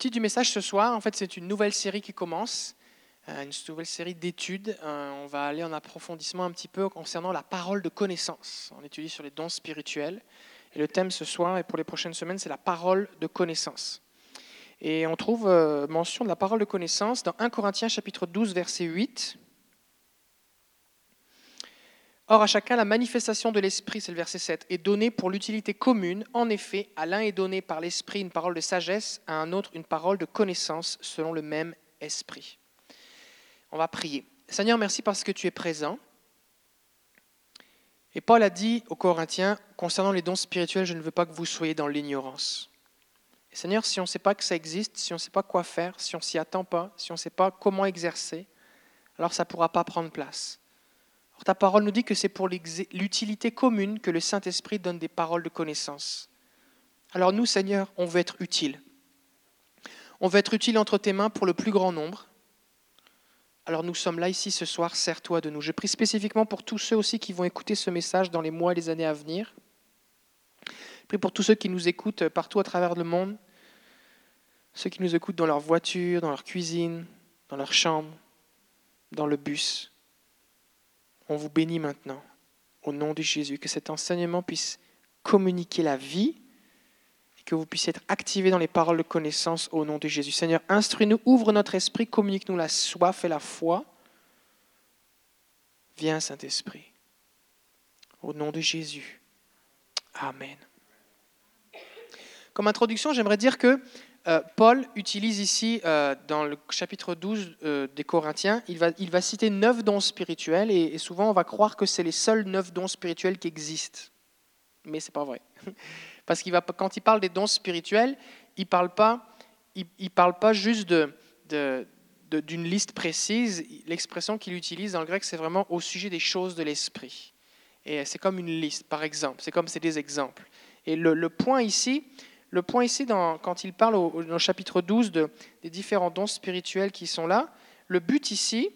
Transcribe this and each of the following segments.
titre du message ce soir, en fait, c'est une nouvelle série qui commence, euh, une nouvelle série d'études. Euh, on va aller en approfondissement un petit peu concernant la parole de connaissance. On étudie sur les dons spirituels. Et le thème ce soir et pour les prochaines semaines, c'est la parole de connaissance. Et on trouve euh, mention de la parole de connaissance dans 1 Corinthiens chapitre 12, verset 8. Or, à chacun, la manifestation de l'Esprit, c'est le verset 7, est donnée pour l'utilité commune. En effet, à l'un est donné par l'Esprit une parole de sagesse, à un autre une parole de connaissance, selon le même Esprit. On va prier. Seigneur, merci parce que tu es présent. Et Paul a dit aux Corinthiens, concernant les dons spirituels, je ne veux pas que vous soyez dans l'ignorance. Seigneur, si on ne sait pas que ça existe, si on ne sait pas quoi faire, si on s'y attend pas, si on ne sait pas comment exercer, alors ça ne pourra pas prendre place ta parole nous dit que c'est pour l'utilité commune que le Saint-Esprit donne des paroles de connaissance. Alors nous, Seigneur, on veut être utile. On veut être utile entre tes mains pour le plus grand nombre. Alors nous sommes là ici ce soir, sers-toi de nous. Je prie spécifiquement pour tous ceux aussi qui vont écouter ce message dans les mois et les années à venir. Je prie pour tous ceux qui nous écoutent partout à travers le monde, ceux qui nous écoutent dans leur voiture, dans leur cuisine, dans leur chambre, dans le bus. On vous bénit maintenant, au nom de Jésus, que cet enseignement puisse communiquer la vie et que vous puissiez être activés dans les paroles de connaissance au nom de Jésus. Seigneur, instruis-nous, ouvre notre esprit, communique-nous la soif et la foi. Viens, Saint-Esprit, au nom de Jésus. Amen. Comme introduction, j'aimerais dire que euh, Paul utilise ici, euh, dans le chapitre 12 euh, des Corinthiens, il va, il va citer neuf dons spirituels, et, souvent on va croire que c'est les seuls neuf dons spirituels qui existent. Mais ce n'est pas vrai. Parce qu'il va, quand il parle des dons spirituels, il ne parle, pas, il, parle pas juste de, d'une liste précise. L'expression qu'il utilise dans le grec, c'est vraiment au sujet des choses de l'esprit. Et c'est comme une liste, par exemple. C'est comme c'est des exemples. Et le, le point ici, le point ici, quand il parle au, chapitre 12 des différents dons spirituels qui sont là, le but ici,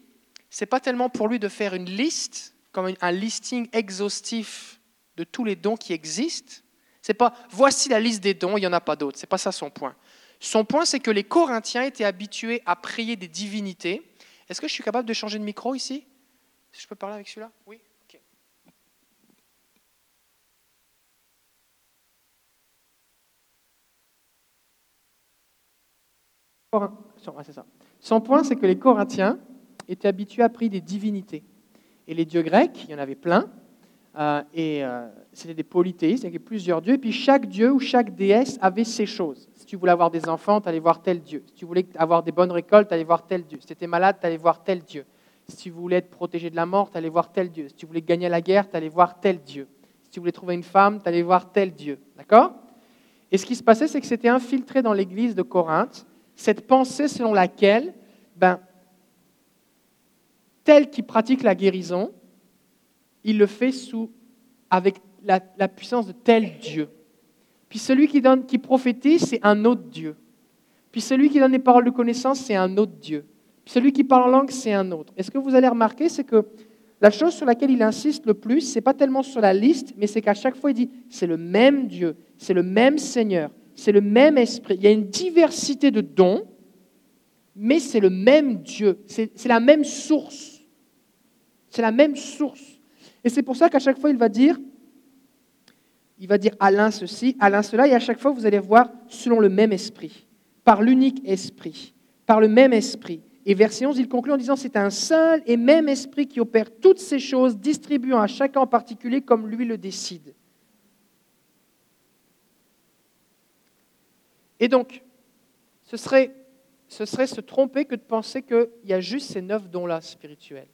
c'est pas tellement pour lui de faire une liste, comme un listing exhaustif de tous les dons qui existent. C'est pas voici la liste des dons, il n'y en a pas d'autres. C'est pas ça son point. Son point, c'est que les Corinthiens étaient habitués à prier des divinités. Est-ce que je suis capable de changer de micro ici? Je peux parler avec celui-là? Oui. Son point, c'est que les Corinthiens étaient habitués à prier des divinités. Et les dieux grecs, il y en avait plein, euh, et euh, c'était des polythéistes, il y avait plusieurs dieux, et puis chaque dieu ou chaque déesse avait ses choses. Si tu voulais avoir des enfants, tu allais voir tel dieu. Si tu voulais avoir des bonnes récoltes, tu allais voir tel dieu. Si tu étais malade, tu allais voir tel dieu. Si tu voulais être protégé de la mort, tu allais voir tel dieu. Si tu voulais gagner la guerre, tu allais voir tel dieu. Si tu voulais trouver une femme, tu allais voir tel dieu. D'accord? Et ce qui se passait, c'est que c'était infiltré dans l'église de Corinthe cette pensée selon laquelle, ben, tel qui pratique la guérison, il le fait sous, avec la, puissance de tel Dieu. Puis celui qui, donne, qui prophétise, c'est un autre Dieu. Puis celui qui donne des paroles de connaissance, c'est un autre Dieu. Puis celui qui parle en langue, c'est un autre. Et ce que vous allez remarquer, c'est que la chose sur laquelle il insiste le plus, c'est pas tellement sur la liste, mais c'est qu'à chaque fois, il dit, c'est le même Dieu, c'est le même Seigneur, c'est le même esprit. Il y a une diversité de dons, mais c'est le même Dieu. C'est la même source. C'est la même source. Et c'est pour ça qu'à chaque fois, il va dire, il va dire à ceci, à l'un cela, et à chaque fois, vous allez voir selon le même esprit, par l'unique esprit, par le même esprit. Et verset 11, il conclut en disant, c'est un seul et même esprit qui opère toutes ces choses, distribuant à chacun en particulier comme lui le décide. Et donc, ce serait, se tromper que de penser qu'il y a juste ces neuf dons-là spirituels.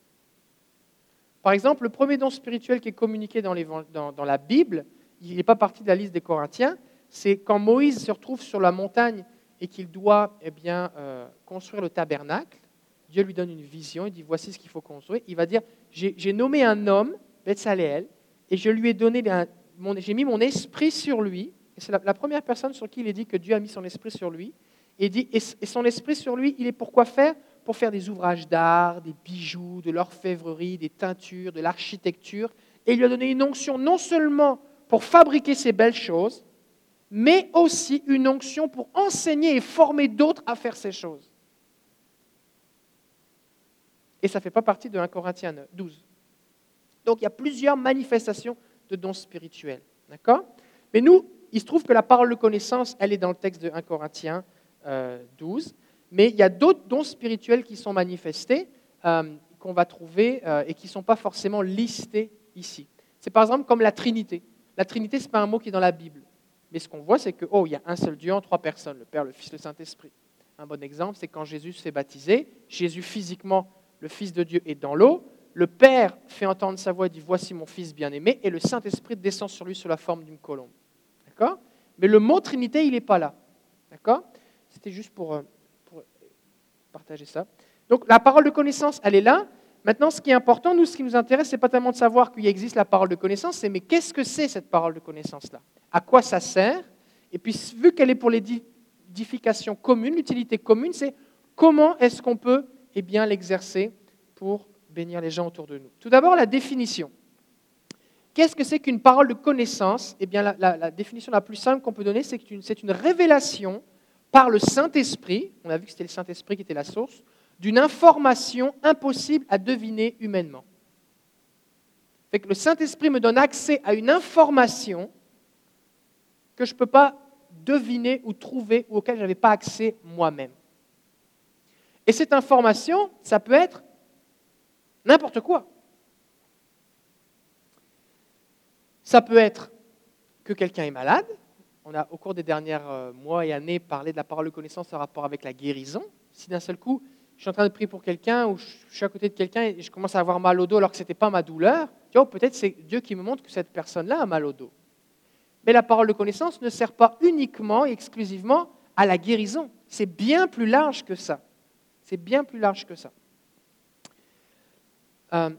Par exemple, le premier don spirituel qui est communiqué dans, dans, la Bible, il n'est pas parti de la liste des Corinthiens, c'est quand Moïse se retrouve sur la montagne et qu'il doit eh bien, euh, construire le tabernacle. Dieu lui donne une vision, il dit voici ce qu'il faut construire. Il va dire j'ai nommé un homme, Betsaleel, et je lui ai donné, j'ai mis mon esprit sur lui c'est la, première personne sur qui il est dit que Dieu a mis son esprit sur lui. Et, dit, et, son esprit sur lui, il est pour quoi faire? Pour faire des ouvrages d'art, des bijoux, de l'orfèvrerie, des teintures, de l'architecture. Et il lui a donné une onction non seulement pour fabriquer ces belles choses, mais aussi une onction pour enseigner et former d'autres à faire ces choses. Et ça ne fait pas partie de 1 Corinthiens 12. Donc il y a plusieurs manifestations de dons spirituels. D'accord? Mais nous, il se trouve que la parole de connaissance, elle est dans le texte de 1 Corinthiens 12. Euh, mais il y a d'autres dons spirituels qui sont manifestés, euh, qu'on va trouver euh, et qui ne sont pas forcément listés ici. C'est par exemple comme la Trinité. La Trinité, ce n'est pas un mot qui est dans la Bible. Mais ce qu'on voit, c'est que, oh, il y a un seul Dieu en trois personnes, le Père, le Fils, le Saint-Esprit. Un bon exemple, c'est quand Jésus se fait baptiser, Jésus physiquement, le Fils de Dieu, est dans l'eau, le Père fait entendre sa voix et dit, voici mon Fils bien-aimé, et le Saint-Esprit descend sur lui sous la forme d'une colombe. Mais le mot Trinité, il n'est pas là. D'accord? C'était juste pour, euh, pour partager ça. Donc la parole de connaissance, elle est là. Maintenant, ce qui est important, nous, ce qui nous intéresse, ce n'est pas tellement de savoir qu'il existe la parole de connaissance, c'est mais qu'est-ce que c'est cette parole de connaissance-là? À quoi ça sert? Et puis, vu qu'elle est pour l'édification commune, l'utilité commune, c'est comment est-ce qu'on peut eh l'exercer pour bénir les gens autour de nous? Tout d'abord, la définition. Qu'est-ce que c'est qu'une parole de connaissance? Eh bien, la, définition la plus simple qu'on peut donner, c'est une révélation par le Saint-Esprit, on a vu que c'était le Saint-Esprit qui était la source, d'une information impossible à deviner humainement. Que le Saint-Esprit me donne accès à une information que je ne peux pas deviner ou trouver ou auquel je n'avais pas accès moi-même. Et cette information, ça peut être n'importe quoi. Ça peut être que quelqu'un est malade. On a, au cours des derniers euh, mois et années, parlé de la parole de connaissance en rapport avec la guérison. Si d'un seul coup, je suis en train de prier pour quelqu'un ou je suis à côté de quelqu'un et je commence à avoir mal au dos alors que ce n'était pas ma douleur, peut-être c'est Dieu qui me montre que cette personne-là a mal au dos. Mais la parole de connaissance ne sert pas uniquement et exclusivement à la guérison. C'est bien plus large que ça. C'est bien plus large que ça. Euh,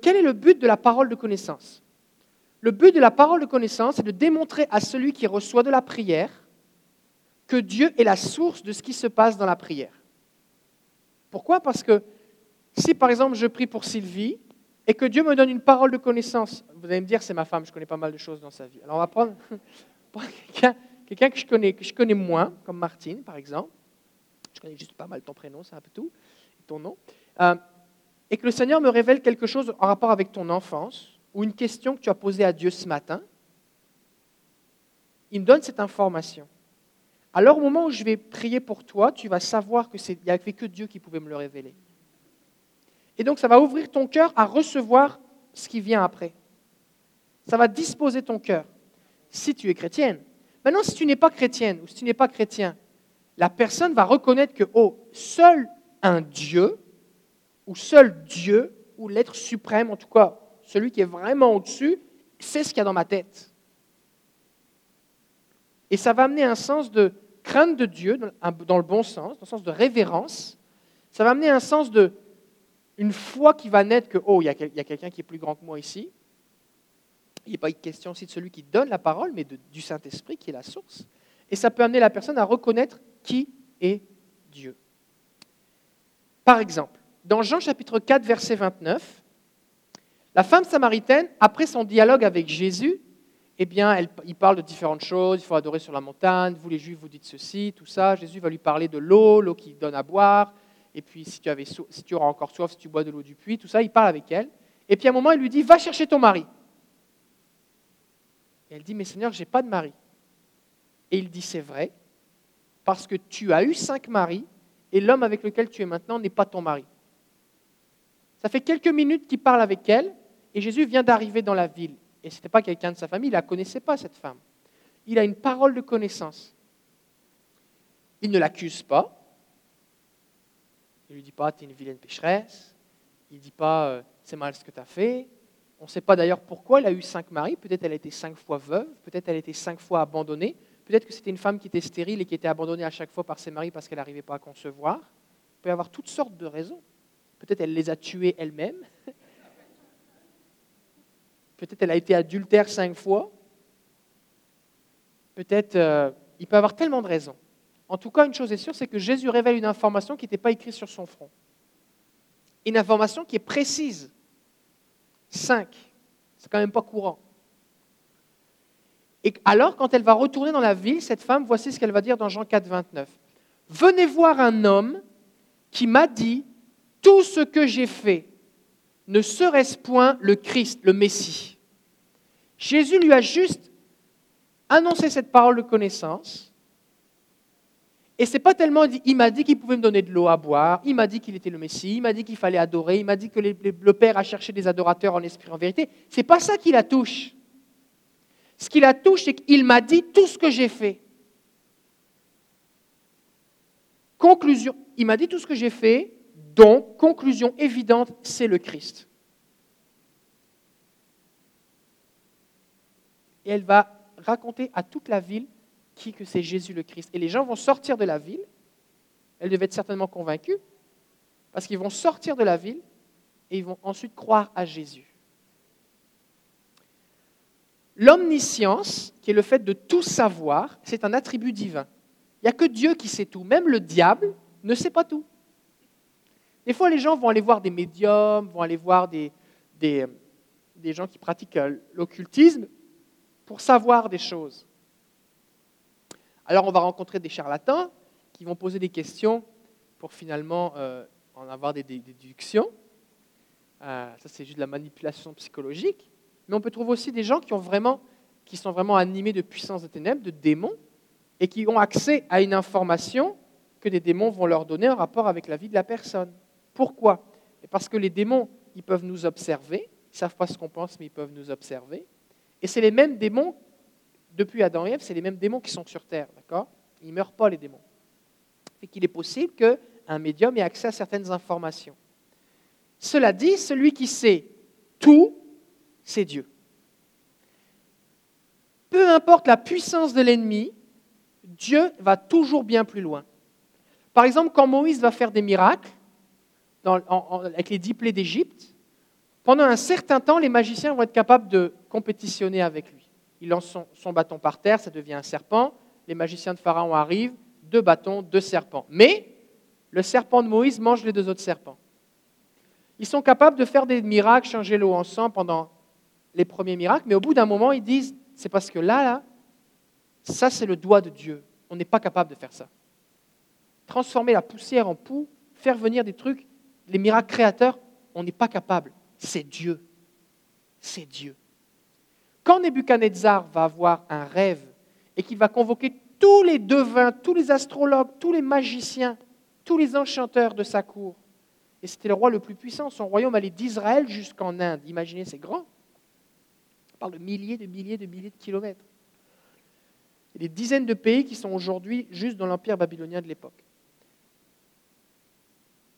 quel est le but de la parole de connaissance? Le but de la parole de connaissance est de démontrer à celui qui reçoit de la prière que Dieu est la source de ce qui se passe dans la prière. Pourquoi? Parce que si par exemple je prie pour Sylvie et que Dieu me donne une parole de connaissance, vous allez me dire c'est ma femme, je connais pas mal de choses dans sa vie. Alors on va prendre, quelqu'un, que, je connais, moins, comme Martine par exemple. Je connais juste pas mal ton prénom, c'est un peu tout, ton nom. Euh, et que le Seigneur me révèle quelque chose en rapport avec ton enfance ou une question que tu as posée à Dieu ce matin. Il me donne cette information alors au moment où je vais prier pour toi, tu vas savoir qu'il n'y avait que Dieu qui pouvait me le révéler. Et donc ça va ouvrir ton cœur à recevoir ce qui vient après. Ça va disposer ton cœur, si tu es chrétienne. Maintenant, si tu n'es pas chrétienne ou si tu n'es pas chrétien, la personne va reconnaître que, oh, seul un Dieu, ou seul Dieu, ou l'être suprême, en tout cas, celui qui est vraiment au-dessus, sait ce qu'il y a dans ma tête. Et ça va amener un sens de crainte de Dieu, dans le bon sens, dans le sens de révérence. Ça va amener un sens de une foi qui va naître que, oh, il y a, quelqu'un qui est plus grand que moi ici. Il n'est pas une question aussi de celui qui donne la parole, mais du Saint-Esprit qui est la source. Et ça peut amener la personne à reconnaître qui est Dieu. Par exemple, dans Jean chapitre 4, verset 29, la femme samaritaine, après son dialogue avec Jésus, eh bien, il parle de différentes choses. Il faut adorer sur la montagne. Vous, les Juifs, vous dites ceci, tout ça. Jésus va lui parler de l'eau, l'eau qui donne à boire. Et puis, si tu, avais, si tu auras encore soif, si tu bois de l'eau du puits, tout ça, il parle avec elle. Et puis, à un moment, il lui dit Va chercher ton mari. Et elle dit Mais Seigneur, je n'ai pas de mari. Et il dit C'est vrai, parce que tu as eu cinq maris, et l'homme avec lequel tu es maintenant n'est pas ton mari. Ça fait quelques minutes qu'il parle avec elle, et Jésus vient d'arriver dans la ville et ce n'était pas quelqu'un de sa famille, il ne la connaissait pas, cette femme. Il a une parole de connaissance. Il ne l'accuse pas. Il ne lui dit pas, tu es une vilaine pécheresse. Il ne dit pas, euh, c'est mal ce que tu as fait. On ne sait pas d'ailleurs pourquoi elle a eu cinq maris. Peut-être elle a été cinq fois veuve. Peut-être elle a été cinq fois abandonnée. Peut-être que c'était une femme qui était stérile et qui était abandonnée à chaque fois par ses maris parce qu'elle n'arrivait pas à concevoir. Il peut y avoir toutes sortes de raisons. Peut-être elle les a tués elle-même. Peut-être elle a été adultère cinq fois. Peut-être, euh, il peut avoir tellement de raisons. En tout cas, une chose est sûre, c'est que Jésus révèle une information qui n'était pas écrite sur son front. Une information qui est précise. Cinq. C'est quand même pas courant. Et alors, quand elle va retourner dans la ville, cette femme, voici ce qu'elle va dire dans Jean 4, 29. Venez voir un homme qui m'a dit, tout ce que j'ai fait, ne serait-ce point le Christ, le Messie Jésus lui a juste annoncé cette parole de connaissance. Et c'est pas tellement il m'a dit qu'il pouvait me donner de l'eau à boire, il m'a dit qu'il était le Messie, il m'a dit qu'il fallait adorer, il m'a dit que le Père a cherché des adorateurs en esprit en vérité. C'est pas ça qui la touche. Ce qui la touche, c'est qu'il m'a dit tout ce que j'ai fait. Conclusion, il m'a dit tout ce que j'ai fait, donc, conclusion évidente, c'est le Christ. Et elle va raconter à toute la ville qui que c'est Jésus le Christ. Et les gens vont sortir de la ville. Elle devait être certainement convaincue, parce qu'ils vont sortir de la ville et ils vont ensuite croire à Jésus. L'omniscience, qui est le fait de tout savoir, c'est un attribut divin. Il n'y a que Dieu qui sait tout. Même le diable ne sait pas tout. Des fois, les gens vont aller voir des médiums, vont aller voir des, des, gens qui pratiquent euh, l'occultisme pour savoir des choses. Alors, on va rencontrer des charlatans qui vont poser des questions pour finalement euh, en avoir des, déductions. Euh, ça, c'est juste de la manipulation psychologique. Mais on peut trouver aussi des gens qui, ont vraiment, qui sont vraiment animés de puissance de ténèbres, de démons, et qui ont accès à une information que des démons vont leur donner en rapport avec la vie de la personne. Pourquoi? Parce que les démons, ils peuvent nous observer, ils ne savent pas ce qu'on pense, mais ils peuvent nous observer. Et c'est les mêmes démons, depuis Adam et Ève, c'est les mêmes démons qui sont sur Terre, d'accord? Ils ne meurent pas, les démons. Et qu'il est possible qu'un médium ait accès à certaines informations. Cela dit, celui qui sait tout, c'est Dieu. Peu importe la puissance de l'ennemi, Dieu va toujours bien plus loin. Par exemple, quand Moïse va faire des miracles, avec les dix plaies d'Égypte, pendant un certain temps, les magiciens vont être capables de compétitionner avec lui. Il lance son, bâton par terre, ça devient un serpent. Les magiciens de Pharaon arrivent, deux bâtons, deux serpents. Mais le serpent de Moïse mange les deux autres serpents. Ils sont capables de faire des miracles, changer l'eau en sang pendant les premiers miracles, mais au bout d'un moment, ils disent, c'est parce que là, là, ça c'est le doigt de Dieu. On n'est pas capable de faire ça. Transformer la poussière en poux, faire venir des trucs, les miracles créateurs, on n'est pas capable. C'est Dieu. C'est Dieu. Quand Nebuchadnezzar va avoir un rêve et qu'il va convoquer tous les devins, tous les astrologues, tous les magiciens, tous les enchanteurs de sa cour, et c'était le roi le plus puissant, son royaume allait d'Israël jusqu'en Inde. Imaginez, c'est grand. On parle de milliers, de milliers, de milliers de kilomètres. Il y a des dizaines de pays qui sont aujourd'hui juste dans l'empire babylonien de l'époque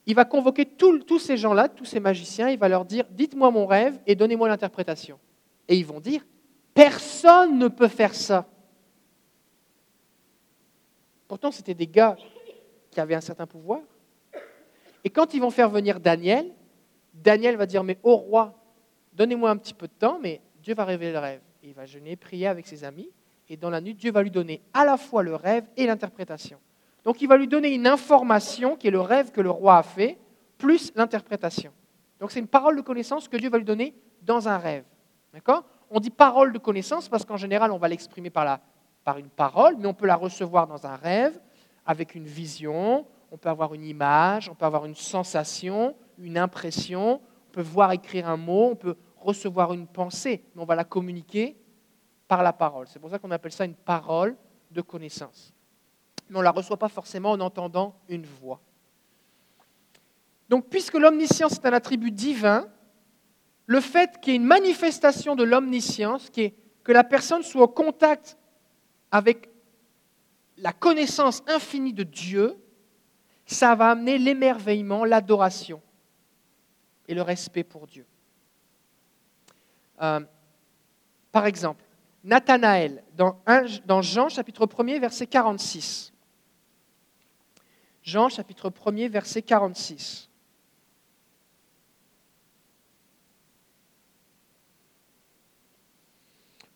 il va convoquer tous ces gens-là, tous ces magiciens, il va leur dire, dites-moi mon rêve et donnez-moi l'interprétation. Et ils vont dire, personne ne peut faire ça. Pourtant, c'était des gars qui avaient un certain pouvoir. Et quand ils vont faire venir Daniel, Daniel va dire, mais au roi, donnez-moi un petit peu de temps, mais Dieu va révéler le rêve. Il va jeûner, prier avec ses amis, et dans la nuit, Dieu va lui donner à la fois le rêve et l'interprétation. Donc il va lui donner une information qui est le rêve que le roi a fait, plus l'interprétation. Donc c'est une parole de connaissance que Dieu va lui donner dans un rêve. D'accord? On dit parole de connaissance parce qu'en général, on va l'exprimer par, par une parole, mais on peut la recevoir dans un rêve, avec une vision, on peut avoir une image, on peut avoir une sensation, une impression, on peut voir écrire un mot, on peut recevoir une pensée, mais on va la communiquer par la parole. C'est pour ça qu'on appelle ça une parole de connaissance mais on ne la reçoit pas forcément en entendant une voix. Donc, puisque l'omniscience est un attribut divin, le fait qu'il y ait une manifestation de l'omniscience, que la personne soit au contact avec la connaissance infinie de Dieu, ça va amener l'émerveillement, l'adoration et le respect pour Dieu. Euh, par exemple, Nathanaël, dans, dans Jean chapitre 1er, verset 46. Jean chapitre 1er, verset 46.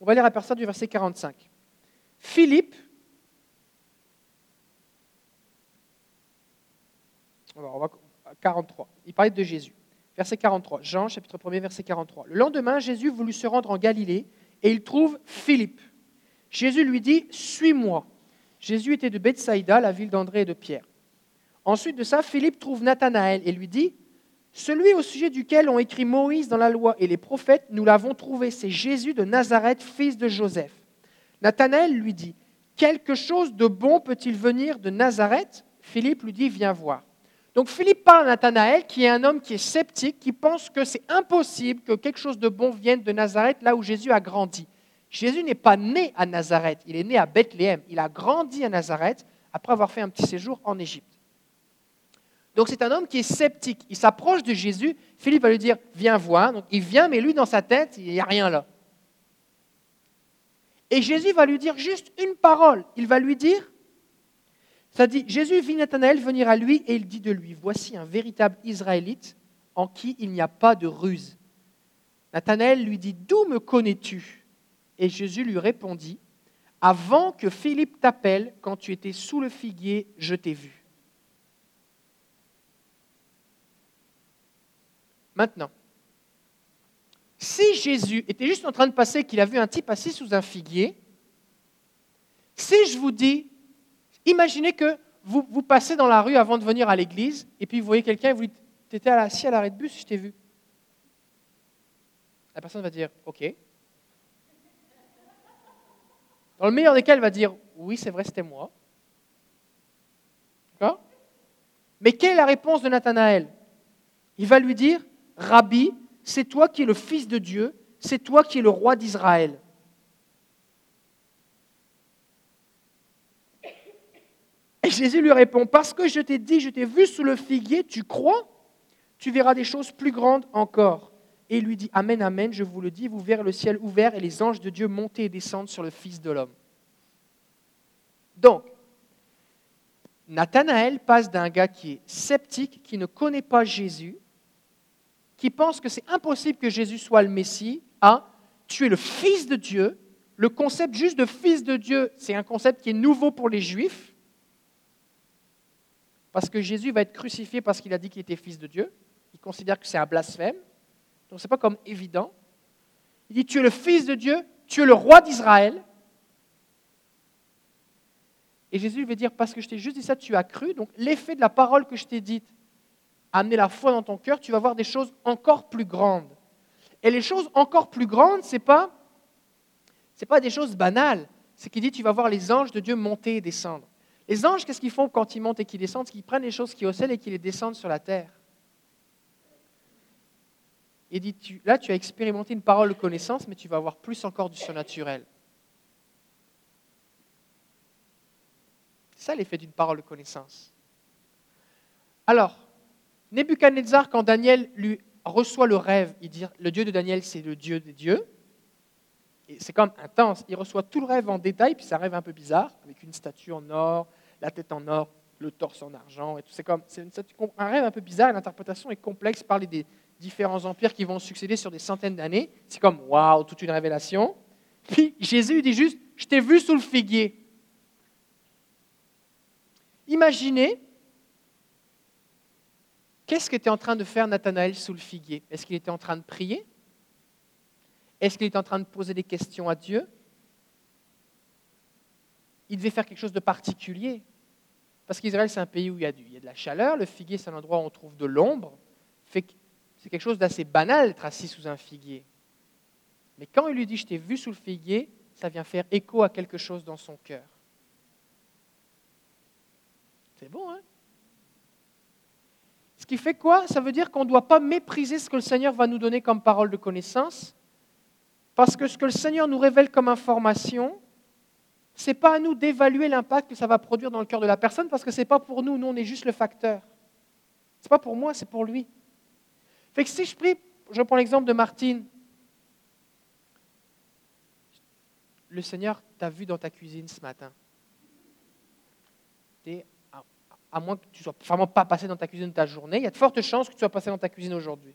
On va lire à partir du verset 45. Philippe, on va, 43, il parlait de Jésus. Verset 43, Jean chapitre 1er, verset 43. Le lendemain, Jésus voulut se rendre en Galilée et il trouve Philippe Jésus lui dit, Suis-moi. Jésus était de Bethsaïda, la ville d'André et de Pierre. Ensuite de ça, Philippe trouve Nathanaël et lui dit, Celui au sujet duquel ont écrit Moïse dans la loi et les prophètes, nous l'avons trouvé, c'est Jésus de Nazareth, fils de Joseph. Nathanaël lui dit, Quelque chose de bon peut-il venir de Nazareth? Philippe lui dit, Viens voir. Donc Philippe parle à Nathanaël, qui est un homme qui est sceptique, qui pense que c'est impossible que quelque chose de bon vienne de Nazareth, là où Jésus a grandi. Jésus n'est pas né à Nazareth, il est né à Bethléem. Il a grandi à Nazareth après avoir fait un petit séjour en Égypte. Donc c'est un homme qui est sceptique. Il s'approche de Jésus. Philippe va lui dire, viens voir. Donc il vient, mais lui, dans sa tête, il n'y a rien là. Et Jésus va lui dire juste une parole. Il va lui dire, ça dit, Jésus vit Nathanaël venir à lui et il dit de lui, voici un véritable Israélite en qui il n'y a pas de ruse. Nathanaël lui dit, d'où me connais-tu? Et Jésus lui répondit, avant que Philippe t'appelle, quand tu étais sous le figuier, je t'ai vu. Maintenant, si Jésus était juste en train de passer, qu'il a vu un type assis sous un figuier, si je vous dis, imaginez que vous, vous passez dans la rue avant de venir à l'église, et puis vous voyez quelqu'un et vous dites, tu étais assis à l'arrêt de bus, je t'ai vu. La personne va dire, OK. Dans le meilleur des cas, elle va dire, oui, c'est vrai, c'était moi. D'accord? Mais quelle est la réponse de Nathanaël? Il va lui dire, Rabbi, c'est toi qui es le Fils de Dieu, c'est toi qui es le roi d'Israël. Et Jésus lui répond, parce que je t'ai dit, je t'ai vu sous le figuier, tu crois? Tu verras des choses plus grandes encore. Et il lui dit, Amen, Amen, je vous le dis, vous verrez le ciel ouvert et les anges de Dieu monter et descendre sur le Fils de l'homme. Donc, Nathanaël passe d'un gars qui est sceptique, qui ne connaît pas Jésus, qui pense que c'est impossible que Jésus soit le Messie, à tu es le Fils de Dieu. Le concept juste de Fils de Dieu, c'est un concept qui est nouveau pour les Juifs, parce que Jésus va être crucifié parce qu'il a dit qu'il était Fils de Dieu. Il considère que c'est un blasphème. Donc ce n'est pas comme évident. Il dit, tu es le Fils de Dieu, tu es le roi d'Israël. Et Jésus veut dire, parce que je t'ai juste dit ça, tu as cru. Donc l'effet de la parole que je t'ai dite amener la foi dans ton cœur, tu vas voir des choses encore plus grandes. Et les choses encore plus grandes, ce n'est pas, pas des choses banales. C'est qu'il dit, tu vas voir les anges de Dieu monter et descendre. Les anges, qu'est-ce qu'ils font quand ils montent et qu'ils descendent? C'est qu'ils prennent les choses qui au ciel et qu'ils les descendent sur la terre. Et dit, tu, là, tu as expérimenté une parole de connaissance, mais tu vas avoir plus encore du surnaturel. C'est ça l'effet d'une parole de connaissance. Alors, Nebuchadnezzar, quand Daniel lui reçoit le rêve, il dit le Dieu de Daniel, c'est le Dieu des dieux. Et c'est comme intense. Il reçoit tout le rêve en détail, puis c'est un rêve un peu bizarre, avec une statue en or, la tête en or, le torse en argent, et tout. C'est comme c'est un rêve un peu bizarre. L'interprétation est complexe. Parler des différents empires qui vont succéder sur des centaines d'années, c'est comme waouh, toute une révélation. Puis Jésus dit juste, je t'ai vu sous le figuier. Imaginez Qu'est-ce qu'était en train de faire Nathanaël sous le figuier? Est-ce qu'il était en train de prier? Est-ce qu'il était en train de poser des questions à Dieu? Il devait faire quelque chose de particulier. Parce qu'Israël, c'est un pays où il y, a a de la chaleur. Le figuier, c'est un endroit où on trouve de l'ombre. C'est quelque chose d'assez banal d'être assis sous un figuier. Mais quand il lui dit Je t'ai vu sous le figuier, ça vient faire écho à quelque chose dans son cœur. C'est bon, hein? Ce qui fait quoi? Ça veut dire qu'on ne doit pas mépriser ce que le Seigneur va nous donner comme parole de connaissance, parce que ce que le Seigneur nous révèle comme information, ce n'est pas à nous d'évaluer l'impact que ça va produire dans le cœur de la personne, parce que ce n'est pas pour nous, nous on est juste le facteur. Ce n'est pas pour moi, c'est pour lui. Fait que si je prie, je prends l'exemple de Martine. Le Seigneur t'a vu dans ta cuisine ce matin à moins que tu ne sois vraiment pas passé dans ta cuisine ta journée, il y a de fortes chances que tu sois passé dans ta cuisine aujourd'hui.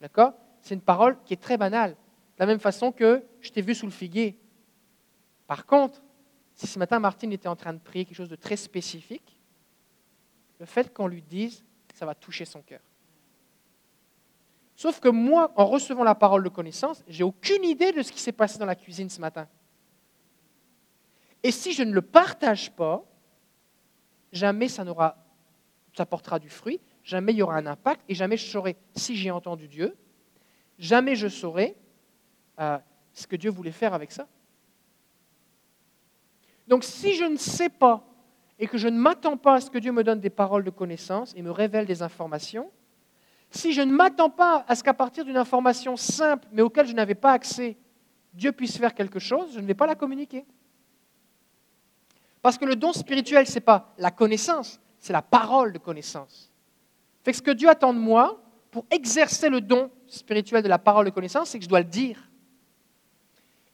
D'accord? C'est une parole qui est très banale. De la même façon que je t'ai vu sous le figuier. Par contre, si ce matin Martine était en train de prier quelque chose de très spécifique, le fait qu'on lui dise, ça va toucher son cœur. Sauf que moi, en recevant la parole de connaissance, j'ai aucune idée de ce qui s'est passé dans la cuisine ce matin. Et si je ne le partage pas, jamais ça n'aura, ça portera du fruit, jamais il y aura un impact, et jamais je saurai si j'ai entendu Dieu, jamais je saurai euh, ce que Dieu voulait faire avec ça. Donc si je ne sais pas et que je ne m'attends pas à ce que Dieu me donne des paroles de connaissance et me révèle des informations, si je ne m'attends pas à ce qu'à partir d'une information simple mais auquel je n'avais pas accès, Dieu puisse faire quelque chose, je ne vais pas la communiquer. Parce que le don spirituel, ce n'est pas la connaissance, c'est la parole de connaissance. Fait que ce que Dieu attend de moi pour exercer le don spirituel de la parole de connaissance, c'est que je dois le dire.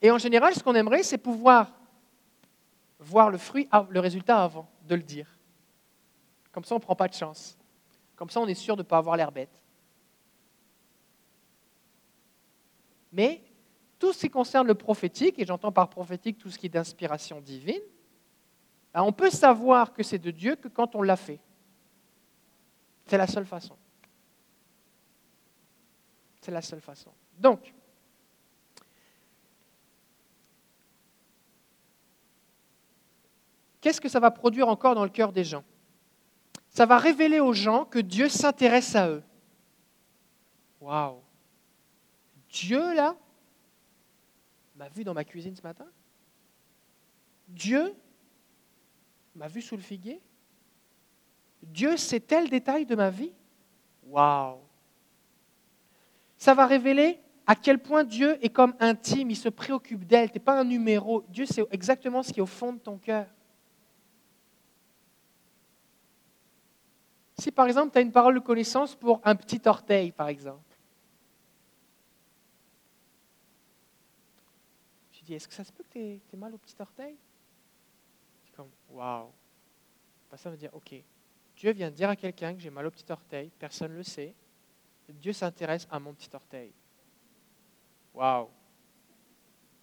Et en général, ce qu'on aimerait, c'est pouvoir voir le fruit, le résultat avant de le dire. Comme ça, on ne prend pas de chance. Comme ça, on est sûr de ne pas avoir l'air bête. Mais tout ce qui concerne le prophétique, et j'entends par prophétique tout ce qui est d'inspiration divine, ben, on peut savoir que c'est de Dieu que quand on l'a fait. C'est la seule façon. C'est la seule façon. Donc, qu'est-ce que ça va produire encore dans le cœur des gens? Ça va révéler aux gens que Dieu s'intéresse à eux. Waouh Dieu, là, m'a vu dans ma cuisine ce matin? Dieu m'a vu sous le figuier? Dieu sait tel détail de ma vie? Waouh Ça va révéler à quel point Dieu est comme intime, il se préoccupe d'elle. Tu n'es pas un numéro. Dieu sait exactement ce qui est au fond de ton cœur. Si par exemple tu as une parole de connaissance pour un petit orteil, par exemple, je dis, est-ce que ça se peut que tu mal au petit orteil? Comme, waouh. Ça veut dire, ok, Dieu vient dire à quelqu'un que j'ai mal au petit orteil, personne ne le sait. Dieu s'intéresse à mon petit orteil. Waouh.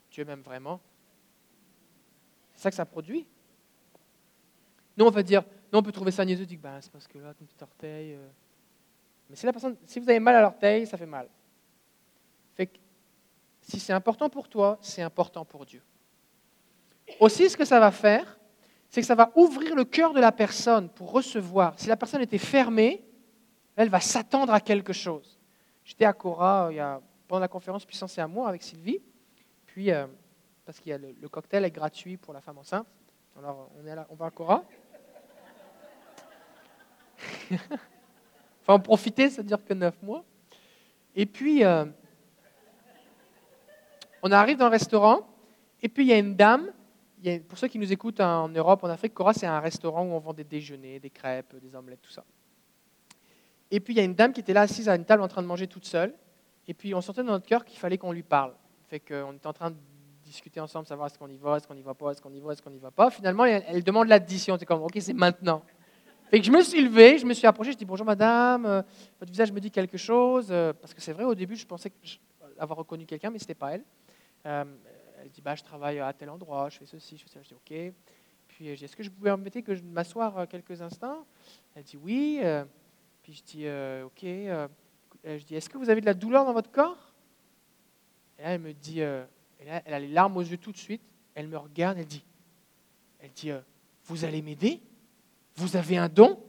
Dieu m'aime vraiment. C'est ça que ça produit. Nous, on va dire, on peut trouver ça niaiseux, ben, c'est parce que là, ton petit orteil. Euh. Mais si, la personne, si vous avez mal à l'orteil, ça fait mal. Si c'est important pour toi, c'est important pour Dieu. Aussi, ce que ça va faire, c'est que ça va ouvrir le cœur de la personne pour recevoir. Si la personne était fermée, elle va s'attendre à quelque chose. J'étais à Cora euh, pendant la conférence Puissance et Amour avec Sylvie, puis euh, parce qu'il y a le, cocktail est gratuit pour la femme enceinte. Alors on, est on va à Cora. enfin, en profiter, ça ne dure que neuf mois. Et puis, euh, on arrive dans le restaurant, et puis il y a une dame. Pour ceux qui nous écoutent en Europe, en Afrique, Cora, c'est un restaurant où on vend des déjeuners, des crêpes, des omelettes, tout ça. Et puis il y a une dame qui était là assise à une table en train de manger toute seule. Et puis on sentait dans notre cœur qu'il fallait qu'on lui parle. Fait qu'on était en train de discuter ensemble, savoir est-ce qu'on y va, est-ce qu'on y va pas, est-ce qu'on y va, est-ce qu'on n'y va pas. Finalement, elle, elle demande l'addition. C'est comme, ok, c'est maintenant. Fait que je me suis levé, je me suis approché, je dis bonjour madame, euh, votre visage me dit quelque chose, euh, parce que c'est vrai, au début, je pensais avoir reconnu quelqu'un, mais ce n'était pas elle. Euh, dit bah, je travaille à tel endroit, je fais ceci, je fais ça. Je dis ok. Puis je dis est-ce que je pouvais me permettre que je m'asseoir quelques instants? Elle dit oui. puis je dis ok. je dis est-ce que vous avez de la douleur dans votre corps? Et là, elle me dit, elle a les larmes aux yeux tout de suite. Elle me regarde, elle dit, elle dit vous allez m'aider? Vous avez un don?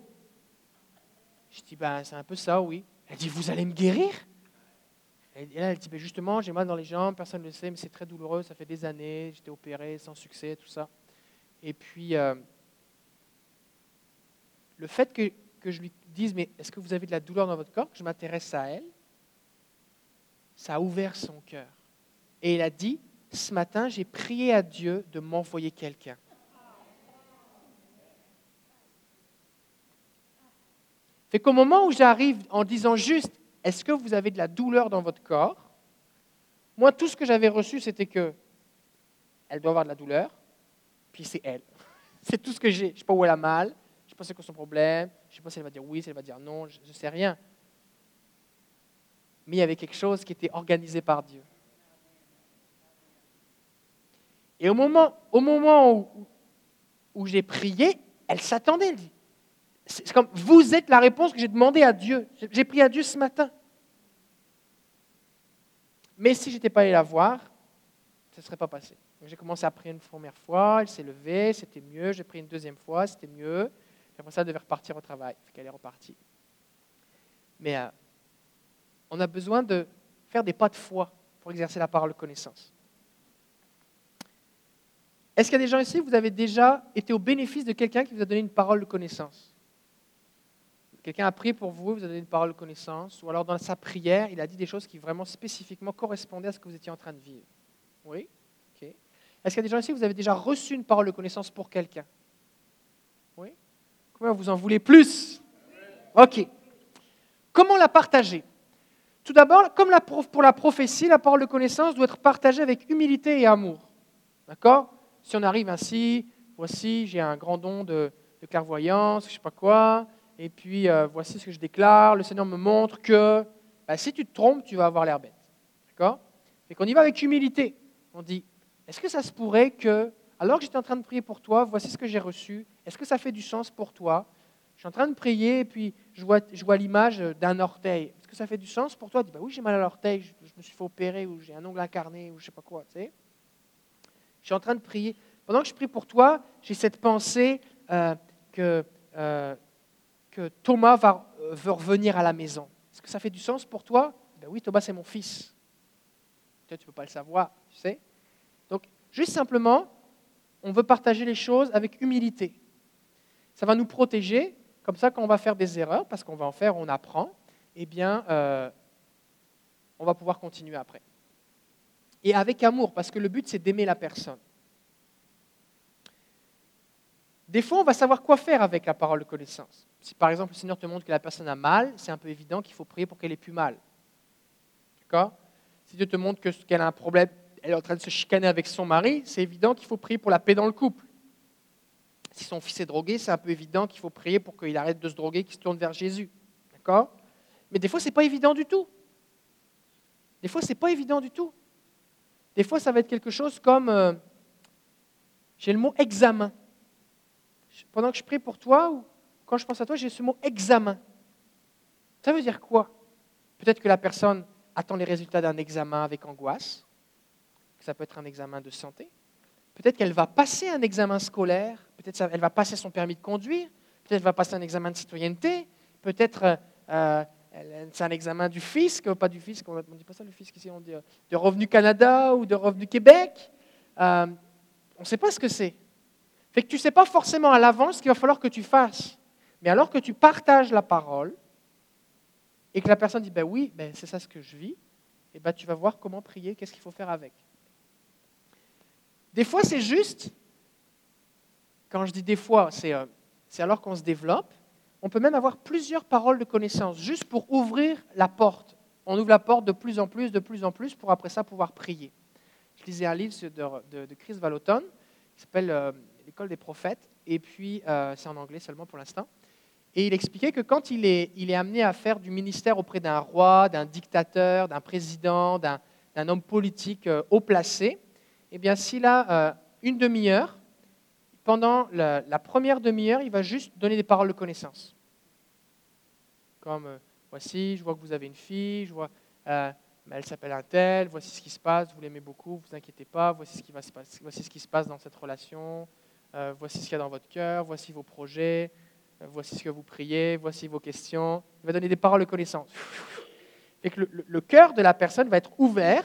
Je dis, ben, c'est un peu ça, oui. Elle dit, vous allez me guérir? Et là, elle dit, ben, justement, j'ai mal dans les jambes, personne ne le sait, mais c'est très douloureux, ça fait des années, j'étais opéré sans succès, tout ça. Et puis, euh, le fait que, que, je lui dise, mais est-ce que vous avez de la douleur dans votre corps, que je m'intéresse à elle, ça a ouvert son cœur. Et elle a dit, ce matin, j'ai prié à Dieu de m'envoyer quelqu'un. Fait qu'au moment où j'arrive en disant juste, est-ce que vous avez de la douleur dans votre corps? Moi, tout ce que j'avais reçu, c'était que elle doit avoir de la douleur, puis c'est elle. C'est tout ce que j'ai. Je ne sais pas où elle a mal, je ne sais pas c'est quoi son problème, je ne sais pas si elle va dire oui, si elle va dire non, je ne sais rien. Mais il y avait quelque chose qui était organisé par Dieu. Et au moment, au moment où, j'ai prié, elle s'attendait. Elle dit c'est comme, vous êtes la réponse que j'ai demandé à Dieu. J'ai pris à Dieu ce matin. Mais si je n'étais pas allé la voir, ça ne serait pas passé. J'ai commencé à prier une première fois, elle s'est levée, c'était mieux. J'ai pris une deuxième fois, c'était mieux. Puis après ça, elle devait repartir au travail. Fait qu'elle est repartie. Mais euh, on a besoin de faire des pas de foi pour exercer la parole de connaissance. Est-ce qu'il y a des gens ici, vous avez déjà été au bénéfice de quelqu'un qui vous a donné une parole de connaissance? Quelqu'un a prié pour vous, vous a donné une parole de connaissance, ou alors dans sa prière, il a dit des choses qui vraiment spécifiquement correspondaient à ce que vous étiez en train de vivre. Oui Ok. Est-ce qu'il y a des gens ici, vous avez déjà reçu une parole de connaissance pour quelqu'un? Oui? Comment vous en voulez plus? Ok. Comment la partager? Tout d'abord, comme pour la prophétie, la parole de connaissance doit être partagée avec humilité et amour. D'accord? Si on arrive ainsi, voici, j'ai un grand don de, clairvoyance, je ne sais pas quoi, et puis euh, voici ce que je déclare, le Seigneur me montre que bah, si tu te trompes, tu vas avoir l'air bête. D'accord? Et qu'on y va avec humilité. On dit, est-ce que ça se pourrait que, alors que j'étais en train de prier pour toi, voici ce que j'ai reçu, est-ce que ça fait du sens pour toi? Je suis en train de prier et puis je vois, je vois l'image d'un orteil. Est-ce que ça fait du sens pour toi? Dis, bah Oui, j'ai mal à l'orteil, je, me suis fait opérer ou j'ai un ongle incarné ou je sais pas quoi. Tu sais je suis en train de prier. Pendant que je prie pour toi, j'ai cette pensée euh, que, euh, Thomas va, euh, veut revenir à la maison. Est-ce que ça fait du sens pour toi? Ben Oui, Thomas, c'est mon fils. Tu ne peux pas le savoir, tu sais. Donc, juste simplement, on veut partager les choses avec humilité. Ça va nous protéger, comme ça, quand on va faire des erreurs, parce qu'on va en faire, on apprend, eh bien, on va pouvoir continuer après et avec amour, parce que le but, c'est d'aimer la personne. Des fois, on va savoir quoi faire avec la parole de connaissance. Si par exemple le Seigneur te montre que la personne a mal, c'est un peu évident qu'il faut prier pour qu'elle ait plus mal. D'accord? Si Dieu te montre qu'elle a un problème, elle est en train de se chicaner avec son mari, c'est évident qu'il faut prier pour la paix dans le couple. Si son fils est drogué, c'est un peu évident qu'il faut prier pour qu'il arrête de se droguer, qu'il se tourne vers Jésus. D'accord? Mais des fois, ce n'est pas évident du tout. Des fois, ce n'est pas évident du tout. Des fois, ça va être quelque chose comme, euh, j'ai le mot examen. Pendant que je prie pour toi, ou quand je pense à toi, j'ai ce mot examen. Ça veut dire quoi? Peut-être que la personne attend les résultats d'un examen avec angoisse. Ça peut être un examen de santé. Peut-être qu'elle va passer un examen scolaire. Peut-être qu'elle va passer son permis de conduire. Peut-être qu'elle va passer un examen de citoyenneté. Peut-être euh, euh, c'est un examen du fisc, pas du fisc, on ne dit pas ça le fisc ici, on dit euh, de Revenu Canada ou de Revenu Québec. Euh, on ne sait pas ce que c'est. Fait que tu ne sais pas forcément à l'avance ce qu'il va falloir que tu fasses. Mais alors que tu partages la parole et que la personne dit ben oui, ben c'est ça ce que je vis, et eh ben tu vas voir comment prier, qu'est-ce qu'il faut faire avec. Des fois, c'est juste, quand je dis des fois, c'est euh, alors qu'on se développe, on peut même avoir plusieurs paroles de connaissance, juste pour ouvrir la porte. On ouvre la porte de plus en plus, de plus en plus, pour après ça pouvoir prier. Je lisais un livre de, Chris Vallotton, qui s'appelle euh, L'école des prophètes, et puis euh, c'est en anglais seulement pour l'instant. Et il expliquait que quand il est, amené à faire du ministère auprès d'un roi, d'un dictateur, d'un président, d'un, homme politique euh, haut placé, eh bien s'il a une demi-heure, pendant la, première demi-heure, il va juste donner des paroles de connaissance. Comme euh, voici, je vois que vous avez une fille, je vois, euh, elle s'appelle un tel, voici ce qui se passe, vous l'aimez beaucoup, vous inquiétez pas, voici ce qui, va se passer, voici ce qui se passe dans cette relation, euh, voici ce qu'il y a dans votre cœur, voici vos projets, voici ce que vous priez, voici vos questions. Il va donner des paroles de connaissance. Et que le, le cœur de la personne va être ouvert,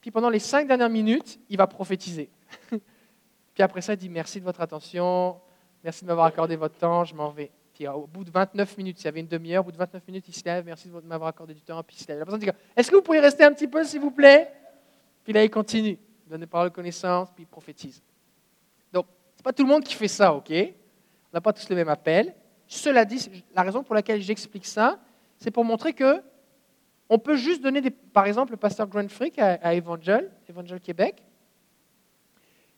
puis pendant les cinq dernières minutes, il va prophétiser. Puis après ça, il dit merci de votre attention, merci de m'avoir accordé votre temps, je m'en vais. Puis au bout de 29 minutes, s'il y avait une demi-heure, au bout de 29 minutes, il se lève, merci de m'avoir accordé du temps, puis il se lève. La personne dit Est-ce que vous pourriez rester un petit peu, s'il vous plaît? Puis là, il continue, il donne des paroles de connaissance, puis il prophétise. Ce n'est pas tout le monde qui fait ça, ok? On n'a pas tous le même appel. Cela dit, la raison pour laquelle j'explique ça, c'est pour montrer que on peut juste donner, des, par exemple, le pasteur Grant Frick à, Evangel, Evangel Québec,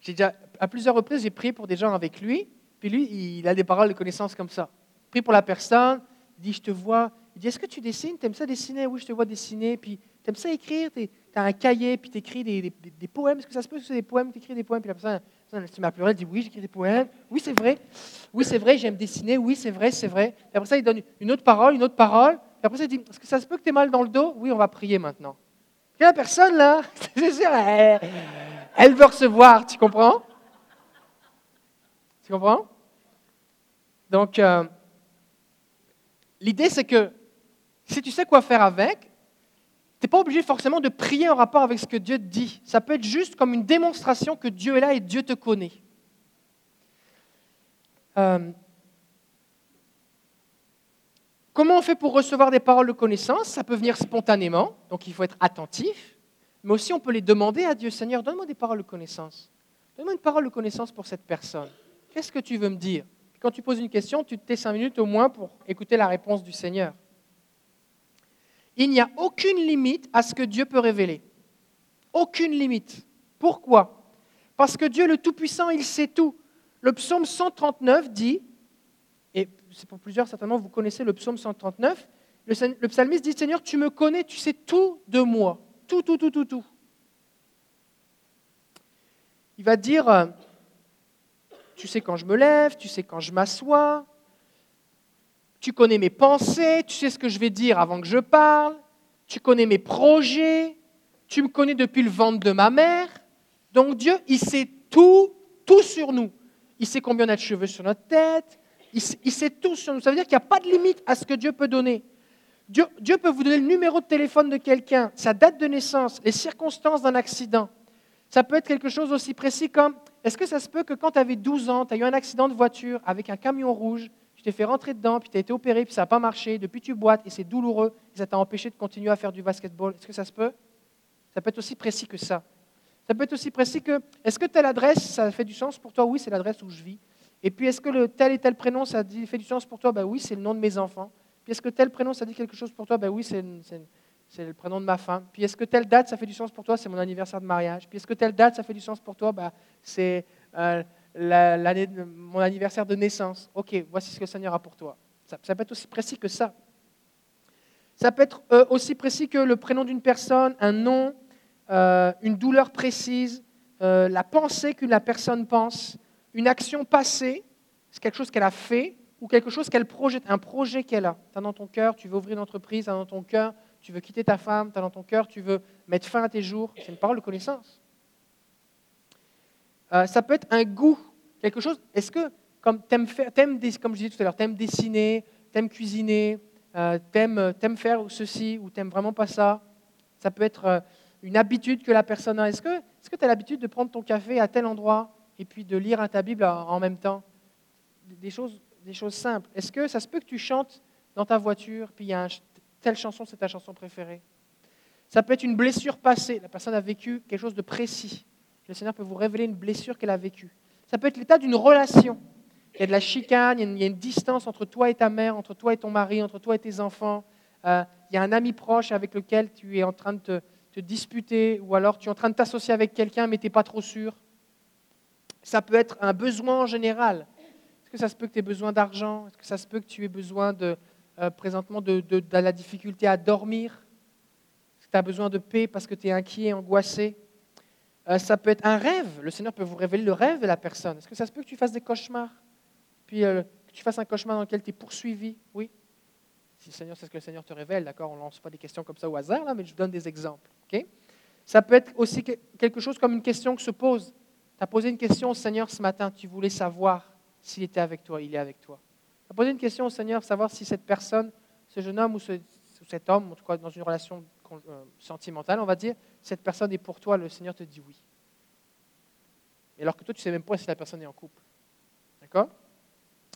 j'ai déjà, à plusieurs reprises, j'ai prié pour des gens avec lui, puis lui, il a des paroles de connaissance comme ça. Prie pour la personne, il dit, je te vois. Il dit, est-ce que tu dessines? T'aimes ça dessiner? Oui, je te vois dessiner. Puis, t'aimes ça écrire? Tu as un cahier, puis tu écris des, des, poèmes. Est-ce que ça se peut que c'est des poèmes? Tu écris des poèmes Puis la personne, tu m'as pleuré, elle dit, oui, j'écris des poèmes. Oui, c'est vrai. Oui, c'est vrai, j'aime dessiner. Oui, c'est vrai, c'est vrai. Et après ça, il donne une autre parole, une autre parole. Et après ça, il dit, est-ce que ça se peut que tu aies mal dans le dos? Oui, on va prier maintenant. la personne, là, c'est sûr, elle, elle veut recevoir, tu comprends? Tu comprends? Donc, euh, l'idée, c'est que si tu sais quoi faire avec, tu n'es pas obligé forcément de prier en rapport avec ce que Dieu te dit. Ça peut être juste comme une démonstration que Dieu est là et Dieu te connaît. Euh, comment on fait pour recevoir des paroles de connaissance? Ça peut venir spontanément, donc il faut être attentif. Mais aussi, on peut les demander à Dieu. Seigneur, donne-moi des paroles de connaissance. Donne-moi une parole de connaissance pour cette personne. Qu'est-ce que tu veux me dire? Quand tu poses une question, tu te tais cinq minutes au moins pour écouter la réponse du Seigneur. Il n'y a aucune limite à ce que Dieu peut révéler. Aucune limite. Pourquoi? Parce que Dieu, le Tout-Puissant, il sait tout. Le psaume 139 dit, et c'est pour plusieurs certainement, vous connaissez le psaume 139, le, psalmiste dit, Seigneur, tu me connais, tu sais tout de moi. Tout, tout, tout, tout, tout. Il va dire, euh, tu sais quand je me lève, tu sais quand je m'assois, tu connais mes pensées, tu sais ce que je vais dire avant que je parle, tu connais mes projets, tu me connais depuis le ventre de ma mère. Donc Dieu, il sait tout, tout sur nous. Il sait combien on a de cheveux sur notre tête, il sait, tout sur nous. Ça veut dire qu'il n'y a pas de limite à ce que Dieu peut donner. Dieu, Dieu peut vous donner le numéro de téléphone de quelqu'un, sa date de naissance, les circonstances d'un accident. Ça peut être quelque chose aussi précis comme, est-ce que ça se peut que quand tu avais 12 ans, tu as eu un accident de voiture avec un camion rouge, tu t'es fait rentrer dedans, puis tu as été opéré, puis ça n'a pas marché, depuis tu boites et c'est douloureux, et ça t'a empêché de continuer à faire du basketball. Est-ce que ça se peut? Ça peut être aussi précis que ça. Ça peut être aussi précis que, est-ce que telle adresse, ça fait du sens pour toi? Oui, c'est l'adresse où je vis. Et puis, est-ce que le tel et tel prénom, ça fait du sens pour toi? Ben oui, c'est le nom de mes enfants. Puis, est-ce que tel prénom, ça dit quelque chose pour toi? Ben oui, c'est le prénom de ma femme. Puis, est-ce que telle date, ça fait du sens pour toi? C'est mon anniversaire de mariage. Puis, est-ce que telle date, ça fait du sens pour toi? Ben, C'est euh, mon anniversaire de naissance. Ok, voici ce que le Seigneur a pour toi. Ça, peut être aussi précis que ça. Ça peut être euh, aussi précis que le prénom d'une personne, un nom, euh, une douleur précise, euh, la pensée que la personne pense, une action passée, c'est quelque chose qu'elle a fait ou quelque chose qu'elle projette, un projet qu'elle a. Tu as dans ton cœur, tu veux ouvrir une entreprise, tu as dans ton cœur, tu veux quitter ta femme, tu as dans ton cœur, tu veux mettre fin à tes jours. C'est une parole de connaissance. Euh, ça peut être un goût, quelque chose. Est-ce que, comme, aimes faire, comme je disais tout à l'heure, tu aimes dessiner, tu aimes cuisiner, euh, tu aimes, faire ceci ou tu n'aimes vraiment pas ça Ça peut être euh, une habitude que la personne a. Est-ce que tu as l'habitude de prendre ton café à tel endroit et puis de lire ta Bible en même temps? Des choses, des choses simples. Est-ce que ça se peut que tu chantes dans ta voiture, puis il y a telle chanson, c'est ta chanson préférée? Ça peut être une blessure passée. La personne a vécu quelque chose de précis. Le Seigneur peut vous révéler une blessure qu'elle a vécue. Ça peut être l'état d'une relation. Il y a de la chicane, il y a, une, distance entre toi et ta mère, entre toi et ton mari, entre toi et tes enfants. Euh, il y a un ami proche avec lequel tu es en train de te, te disputer, ou alors tu es en train de t'associer avec quelqu'un, mais tu n'es pas trop sûr. Ça peut être un besoin en général. Est-ce que ça se peut que tu aies besoin d'argent? Est-ce que ça se peut que tu aies besoin euh, présentement de, de, de, la difficulté à dormir? Est-ce que tu as besoin de paix parce que tu es inquiet, angoissé? Euh, ça peut être un rêve. Le Seigneur peut vous révéler le rêve de la personne. Est-ce que ça se peut que tu fasses des cauchemars? Puis euh, que tu fasses un cauchemar dans lequel tu es poursuivi? Oui. Si le Seigneur, c'est ce que le Seigneur te révèle, d'accord? On ne lance pas des questions comme ça au hasard, là, mais je vous donne des exemples. ça peut être aussi quelque chose comme une question que se pose. Tu as posé une question au Seigneur ce matin, tu voulais savoir s'il était avec toi, il est avec toi. Tu as posé une question au Seigneur, savoir si cette personne, ce jeune homme ou, cet homme, en tout cas dans une relation sentimentale, on va dire, cette personne est pour toi, le Seigneur te dit oui. Et alors que toi, tu ne sais même pas si la personne est en couple. D'accord?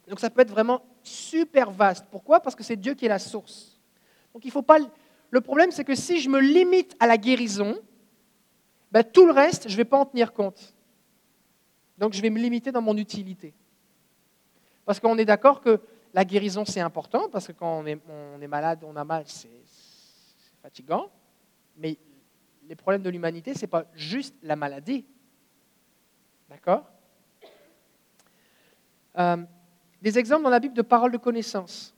Donc ça peut être vraiment super vaste. Pourquoi? Parce que c'est Dieu qui est la source. Donc il faut pas. Le problème, c'est que si je me limite à la guérison, ben, tout le reste, je ne vais pas en tenir compte. Donc je vais me limiter dans mon utilité. Parce qu'on est d'accord que la guérison, c'est important, parce que quand on est, on est malade, on a mal, c'est fatigant, mais les problèmes de l'humanité, ce n'est pas juste la maladie. D'accord? Euh, Des exemples dans la Bible de paroles de connaissance.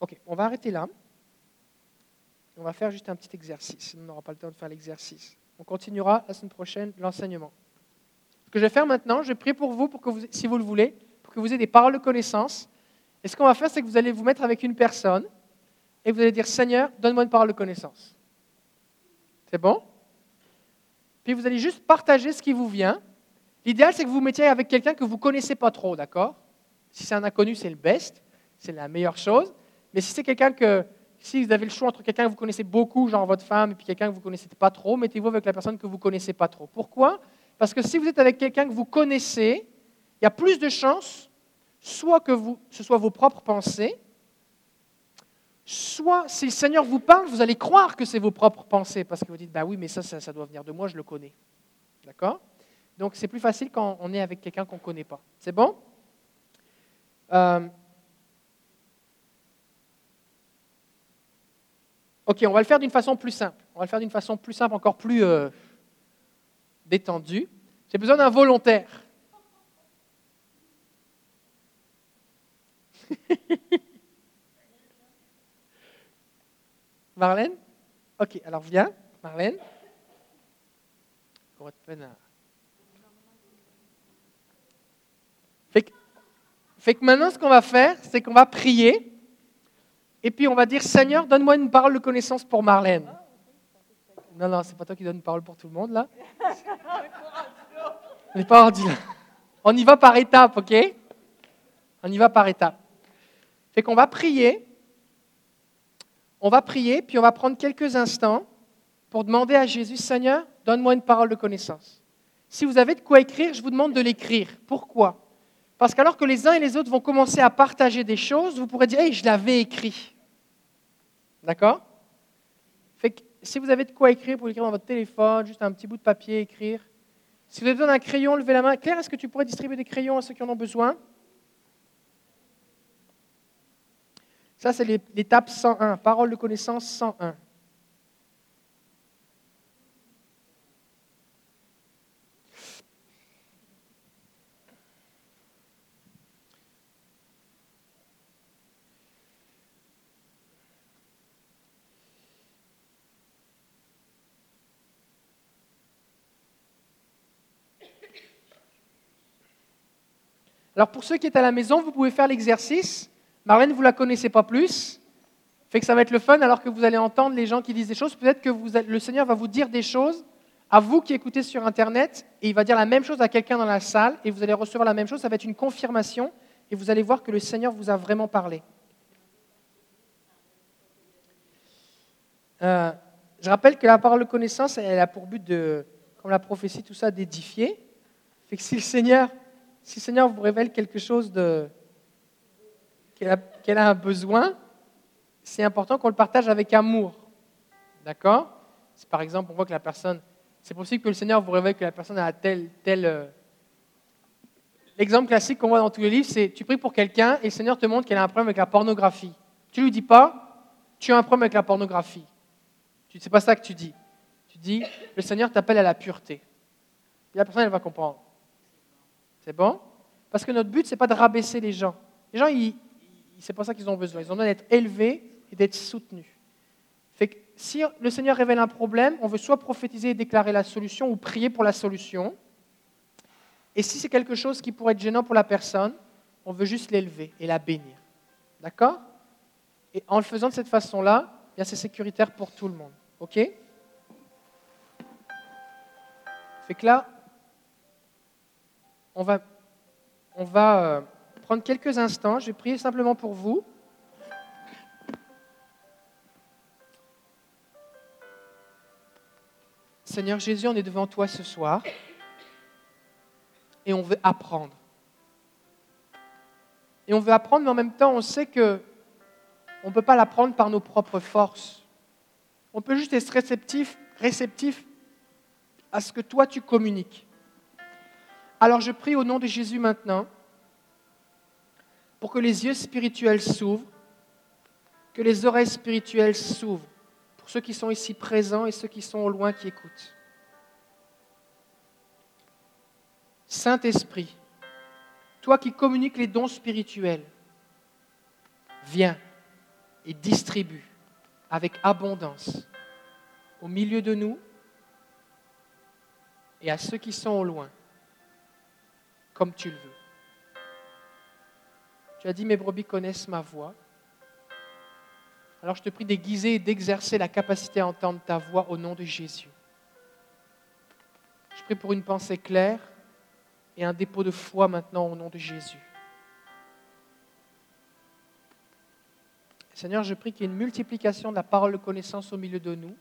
Ok, on va arrêter là. On va faire juste un petit exercice. On n'aura pas le temps de faire l'exercice. On continuera la semaine prochaine l'enseignement. Ce que je vais faire maintenant, je prier pour vous, pour que vous, si vous le voulez, pour que vous ayez des paroles de connaissance et ce qu'on va faire, c'est que vous allez vous mettre avec une personne. et vous allez dire Seigneur, donne-moi une parole de connaissance. C'est bon? Puis vous allez juste partager ce qui vous vient. L'idéal, c'est que vous vous mettiez avec quelqu'un que vous ne connaissez pas trop, d'accord? Si c'est un inconnu, c'est le best, c'est la meilleure chose. Mais si c'est quelqu'un que, si vous avez le choix entre quelqu'un que vous connaissez beaucoup, genre votre femme, et puis quelqu'un que vous ne connaissez pas trop, mettez-vous avec la personne que vous ne connaissez pas trop. Pourquoi? Parce que si vous êtes avec quelqu'un que vous connaissez, il y a plus de chances, soit que vous, ce soit vos propres pensées, soit si le Seigneur vous parle, vous allez croire que c'est vos propres pensées, parce que vous dites, bah oui, mais ça, ça, doit venir de moi, je le connais. D'accord? Donc c'est plus facile quand on est avec quelqu'un qu'on ne connaît pas. C'est bon? Euh, Ok, on va le faire d'une façon plus simple. On va le faire d'une façon plus simple, encore plus euh, détendue. J'ai besoin d'un volontaire. Marlène? Ok, alors viens, Marlène. Fait que, maintenant, ce qu'on va faire, c'est qu'on va prier. Et puis on va dire Seigneur, donne-moi une parole de connaissance pour Marlène. Non, non, c'est pas toi qui donne une parole pour tout le monde là. On n'est pas On y va par étapes, ok? On y va par étapes. Fait qu'on va prier. On va prier, puis on va prendre quelques instants pour demander à Jésus, Seigneur, donne-moi une parole de connaissance. Si vous avez de quoi écrire, je vous demande de l'écrire. Pourquoi? Parce qu'alors que les uns et les autres vont commencer à partager des choses, vous pourrez dire, hey, je l'avais écrit. D'accord? Fait que si vous avez de quoi écrire, pouvez l'écrire dans votre téléphone, juste un petit bout de papier, écrire. Si vous avez besoin d'un crayon, levez la main. Claire, est-ce que tu pourrais distribuer des crayons à ceux qui en ont besoin? Ça, c'est l'étape 101, parole de connaissance 101. Alors pour ceux qui sont à la maison, vous pouvez faire l'exercice. Marlène, vous la connaissez pas plus. Fait que ça va être le fun alors que vous allez entendre les gens qui disent des choses. Peut-être que vous, le Seigneur va vous dire des choses à vous qui écoutez sur Internet et il va dire la même chose à quelqu'un dans la salle et vous allez recevoir la même chose. Ça va être une confirmation et vous allez voir que le Seigneur vous a vraiment parlé. Euh, je rappelle que la parole de connaissance, elle a pour but de, comme la prophétie, tout ça, d'édifier. Fait que si le Seigneur, si le Seigneur vous révèle quelque chose de, qu'elle a, un besoin, c'est important qu'on le partage avec amour. D'accord? Par exemple on voit que la personne, c'est possible que le Seigneur vous révèle que la personne a tel, tel. Euh, l'exemple classique qu'on voit dans tous les livres, c'est tu pries pour quelqu'un et le Seigneur te montre qu'elle a un problème avec la pornographie. Tu ne lui dis pas, tu as un problème avec la pornographie. Ce n'est pas ça que tu dis. Tu dis, le Seigneur t'appelle à la pureté. Et la personne, elle va comprendre. C'est bon? Parce que notre but, ce n'est pas de rabaisser les gens. Les gens, ils, c'est pas ça qu'ils ont besoin. Ils ont besoin d'être élevés et d'être soutenus. Fait que si le Seigneur révèle un problème, on veut soit prophétiser et déclarer la solution ou prier pour la solution. Et si c'est quelque chose qui pourrait être gênant pour la personne, on veut juste l'élever et la bénir. D'accord? Et en le faisant de cette façon-là, c'est sécuritaire pour tout le monde. OK? Fait que là, on va, on va euh, prendre quelques instants. Je vais prier simplement pour vous. Seigneur Jésus, on est devant toi ce soir et on veut apprendre. Et on veut apprendre, mais en même temps, on sait que on ne peut pas l'apprendre par nos propres forces. On peut juste être réceptif, réceptif à ce que toi tu communiques. Alors je prie au nom de Jésus maintenant pour que les yeux spirituels s'ouvrent, que les oreilles spirituelles s'ouvrent, pour ceux qui sont ici présents et ceux qui sont au loin qui écoutent. Saint-Esprit, toi qui communiques les dons spirituels, viens et distribue avec abondance au milieu de nous et à ceux qui sont au loin, comme tu le veux. Tu as dit, mes brebis connaissent ma voix. Alors je te prie d'aiguiser et d'exercer la capacité à entendre ta voix au nom de Jésus. Je prie pour une pensée claire et un dépôt de foi maintenant au nom de Jésus. Seigneur, je prie qu'il y ait une multiplication de la parole de connaissance au milieu de nous,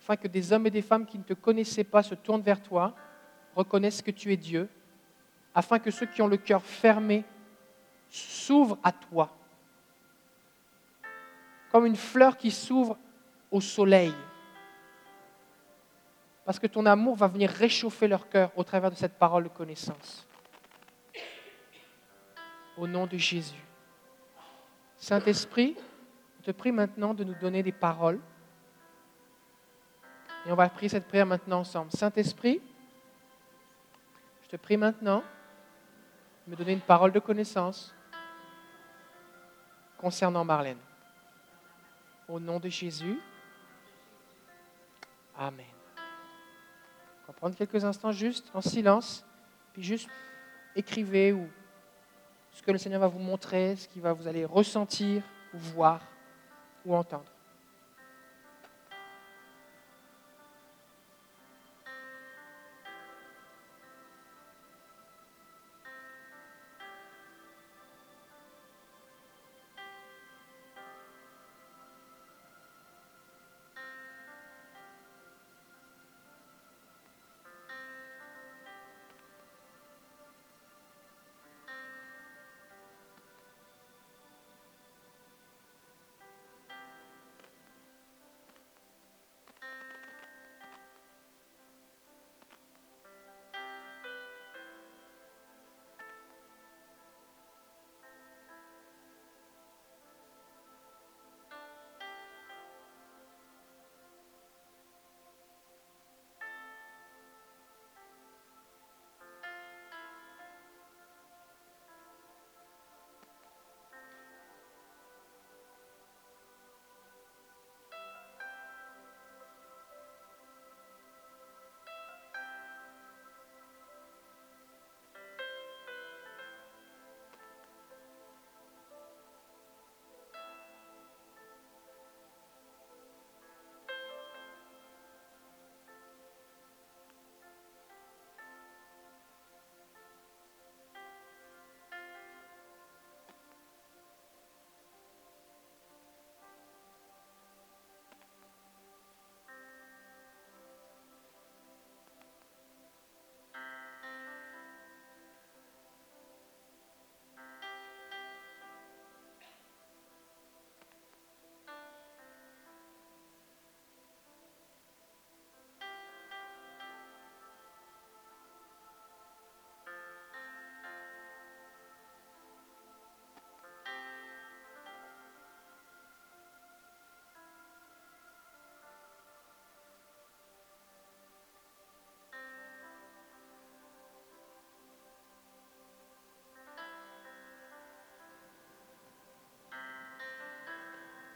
afin que des hommes et des femmes qui ne te connaissaient pas se tournent vers toi, reconnaissent que tu es Dieu, afin que ceux qui ont le cœur fermé s'ouvrent à toi, comme une fleur qui s'ouvre au soleil parce que ton amour va venir réchauffer leur cœur au travers de cette parole de connaissance. Au nom de Jésus. Saint-Esprit, je te prie maintenant de nous donner des paroles. Et on va prier cette prière maintenant ensemble. Saint-Esprit, je te prie maintenant me donner une parole de connaissance concernant Marlène. Au nom de Jésus. Amen. On va prendre quelques instants juste en silence, puis juste écrivez ou ce que le Seigneur va vous montrer, ce qu'il va vous aller ressentir voir ou entendre.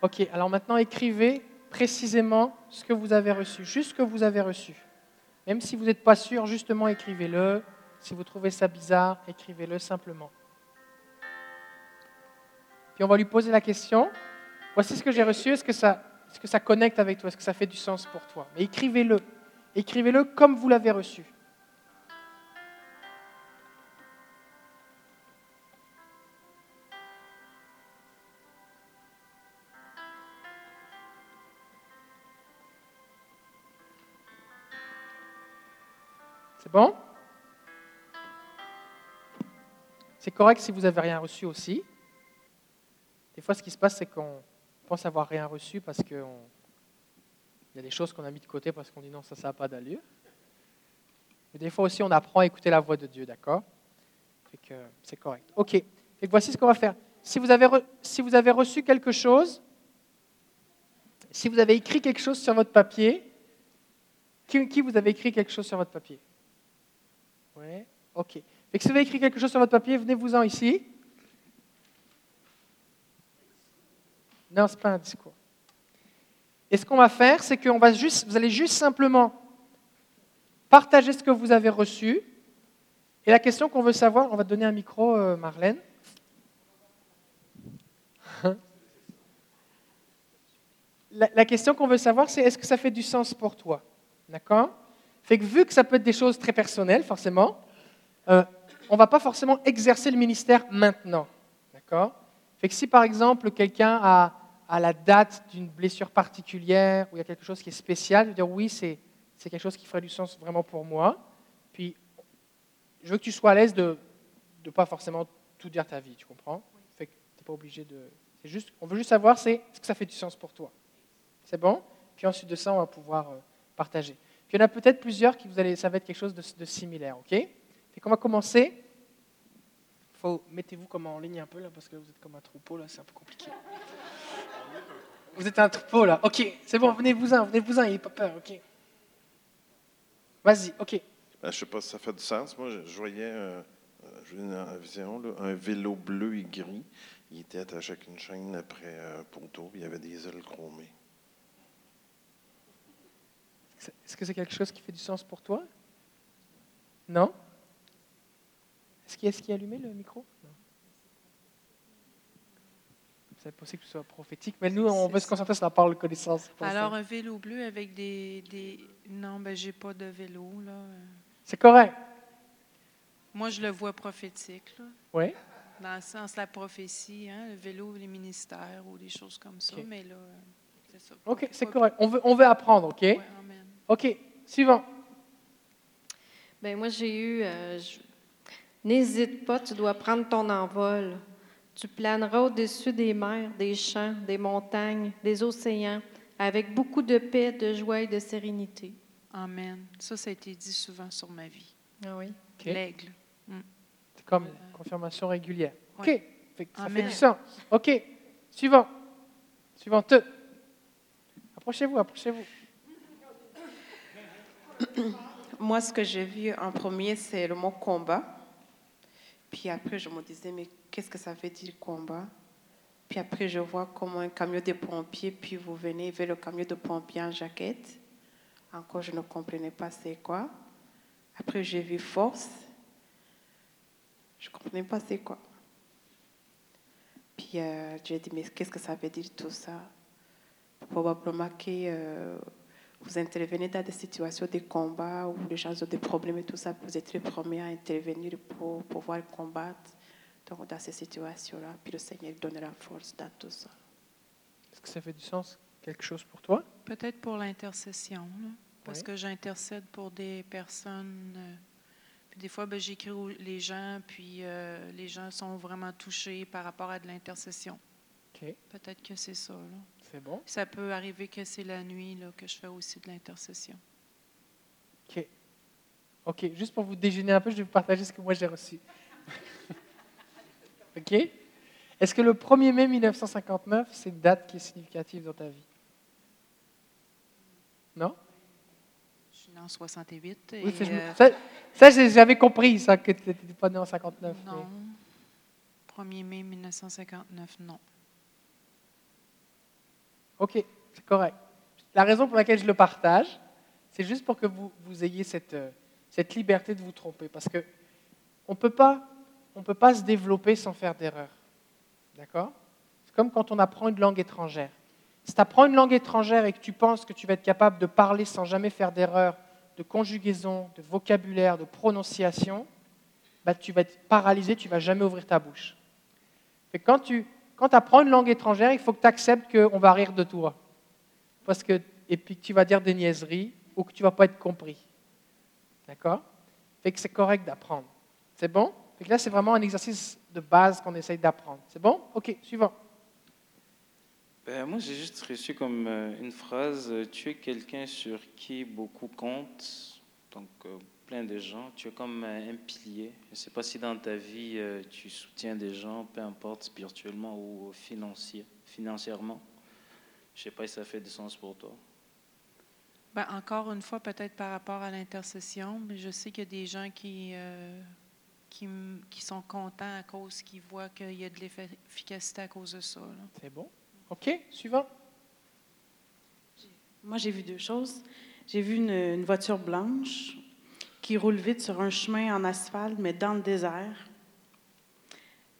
Ok, alors maintenant écrivez précisément ce que vous avez reçu, juste ce que vous avez reçu. Même si vous n'êtes pas sûr, justement écrivez-le. Si vous trouvez ça bizarre, écrivez-le simplement. Puis on va lui poser la question, voici ce que j'ai reçu, est-ce que, ça, connecte avec toi, est-ce que ça fait du sens pour toi? Mais écrivez-le, écrivez-le comme vous l'avez reçu. C'est bon? C'est correct si vous n'avez rien reçu aussi. Des fois, ce qui se passe, c'est qu'on pense avoir rien reçu parce qu'il y a des choses qu'on a mis de côté parce qu'on dit non, ça, ça n'a pas d'allure. Mais des fois aussi, on apprend à écouter la voix de Dieu, d'accord? C'est correct. OK. voici ce qu'on va faire. Si vous, avez si vous avez reçu quelque chose, si vous avez écrit quelque chose sur votre papier, qui vous avez écrit quelque chose sur votre papier? Oui, ok. si vous avez écrit quelque chose sur votre papier, venez-vous-en ici. Non, ce n'est pas un discours. Et ce qu'on va faire, c'est que va juste, vous allez juste simplement partager ce que vous avez reçu. Et la question qu'on veut savoir, on va donner un micro, euh, Marlène. la, la question qu'on veut savoir, c'est est-ce que ça fait du sens pour toi? D'accord? Fait que vu que ça peut être des choses très personnelles, forcément, euh, on ne va pas forcément exercer le ministère maintenant. D'accord? Fait que si par exemple quelqu'un a, la date d'une blessure particulière ou il y a quelque chose qui est spécial, je veux dire oui, c'est c'est quelque chose qui ferait du sens vraiment pour moi. Puis je veux que tu sois à l'aise de ne pas forcément tout dire ta vie, tu comprends? Fait que tu pas obligé de. C'est juste, on veut juste savoir c'est est-ce que ça fait du sens pour toi? C'est bon? Puis ensuite de ça, on va pouvoir euh, partager. Puis il y en a peut-être plusieurs qui vous allez, ça va être quelque chose de, de similaire, ok? Fait qu'on va commencer. Faut mettez-vous comme en ligne un peu là parce que vous êtes comme un troupeau là, c'est un peu compliqué. Vous êtes un troupeau là. Ok, c'est bon, venez-vous-en, venez-vous-en, n'ayez pas peur, ok? Vas-y, ok. Ben, je ne sais pas si ça fait du sens. Moi, je, je voyais, euh, euh, je voyais une vision, là, un vélo bleu et gris. Il était attaché avec une chaîne après un poteau, puis il y avait des ailes chromées. Est-ce que c'est quelque chose qui fait du sens pour toi? Non? Est-ce qu'il est, qu est allumé le micro? Non. C'est possible que ce soit prophétique, mais nous, on veut se concentrer sur la parole de connaissance. Alors, un vélo bleu avec des. des... Non, ben, j'ai pas de vélo, là. C'est correct. Moi, je le vois prophétique, là. Oui. Dans le sens de la prophétie, hein, le vélo, les ministères ou des choses comme ça. Ok. Mais là, euh, c'est ça. Ok, c'est correct. On veut, on veut apprendre, ok? Ouais. Ok, suivant. Ben moi, j'ai eu. euh, je- N'hésite pas, tu dois prendre ton envol. Tu planeras au-dessus des mers, des champs, des montagnes, des océans, avec beaucoup de paix, de joie et de sérénité. Amen. Ça, ça a été dit souvent sur ma vie. Ah oui. L'aigle. C'est comme une confirmation régulière. Ok, Ouais. Fait que ça Amen. fait du sens. Ok, suivant. Suivante. Approchez-vous, approchez-vous. Moi, ce que j'ai vu en premier, c'est le mot combat. Puis après, je me disais, mais qu'est-ce que ça veut dire combat? Puis après, je vois comme un camion de pompiers, puis vous venez vers le camion de pompiers en jaquette. Encore, je ne comprenais pas c'est quoi. Après, j'ai vu force. Je ne comprenais pas c'est quoi. Puis euh, j'ai dit, mais qu'est-ce que ça veut dire tout ça? Probablement que euh, vous intervenez dans des situations de combat où les gens ont des problèmes et tout ça, vous êtes les premiers à intervenir pour pouvoir combattre donc, dans ces situations-là. Puis le Seigneur donne la force dans tout ça. Est-ce que ça fait du sens quelque chose pour toi? Peut-être pour l'intercession, parce Oui. que j'intercède pour des personnes. euh, puis des fois, ben, j'écris aux les gens, puis euh, les gens sont vraiment touchés par rapport à de l'intercession. Peut-être que c'est ça. C'est bon? Ça peut arriver que c'est la nuit là, que je fais aussi de l'intercession. Ok. Ok, juste pour vous déjeuner un peu, je vais vous partager ce que moi j'ai reçu. ok Est-ce que le 1er mai 1959, c'est une date qui est significative dans ta vie? Non? Je suis née en 68. Et, Oui, ça, euh, ça, j'avais compris, ça, que tu n'étais pas né en 59. mais- non. 1er mai 1959, non. Ok, c'est correct. La raison pour laquelle je le partage, c'est juste pour que vous, ayez cette, euh, cette liberté de vous tromper. Parce que on peut pas, peut pas se développer sans faire d'erreur. D'accord? C'est comme quand on apprend une langue étrangère. Si tu apprends une langue étrangère et que tu penses que tu vas être capable de parler sans jamais faire d'erreur, de conjugaison, de vocabulaire, de prononciation, bah, tu vas être paralysé, tu ne vas jamais ouvrir ta bouche. Que quand tu quand apprends une langue étrangère, il faut que tu acceptes qu'on va rire de toi. Parce que, et puis que tu vas dire des niaiseries ou que tu vas pas être compris. D'accord? Fait que c'est correct d'apprendre. C'est bon? Fait là, c'est vraiment un exercice de base qu'on essaye d'apprendre. C'est bon? Ok, suivant. Ben, moi, j'ai juste reçu comme euh, une phrase euh, Tu es quelqu'un sur qui beaucoup comptent, donc euh, plein de gens. Tu es comme un pilier. Je ne sais pas si dans ta vie, euh, tu soutiens des gens, peu importe, spirituellement ou financier, financièrement. Je ne sais pas si ça fait du sens pour toi. Ben, encore une fois, peut-être par rapport à l'intercession, mais je sais qu'il y a des gens qui, euh, qui, sont contents à cause qu'ils voient qu'il y a de l'efficacité à cause de ça. C'est bon? Ok, suivant. Moi, j'ai vu deux choses. J'ai vu une, une voiture blanche qui roule vite sur un chemin en asphalte, mais dans le désert.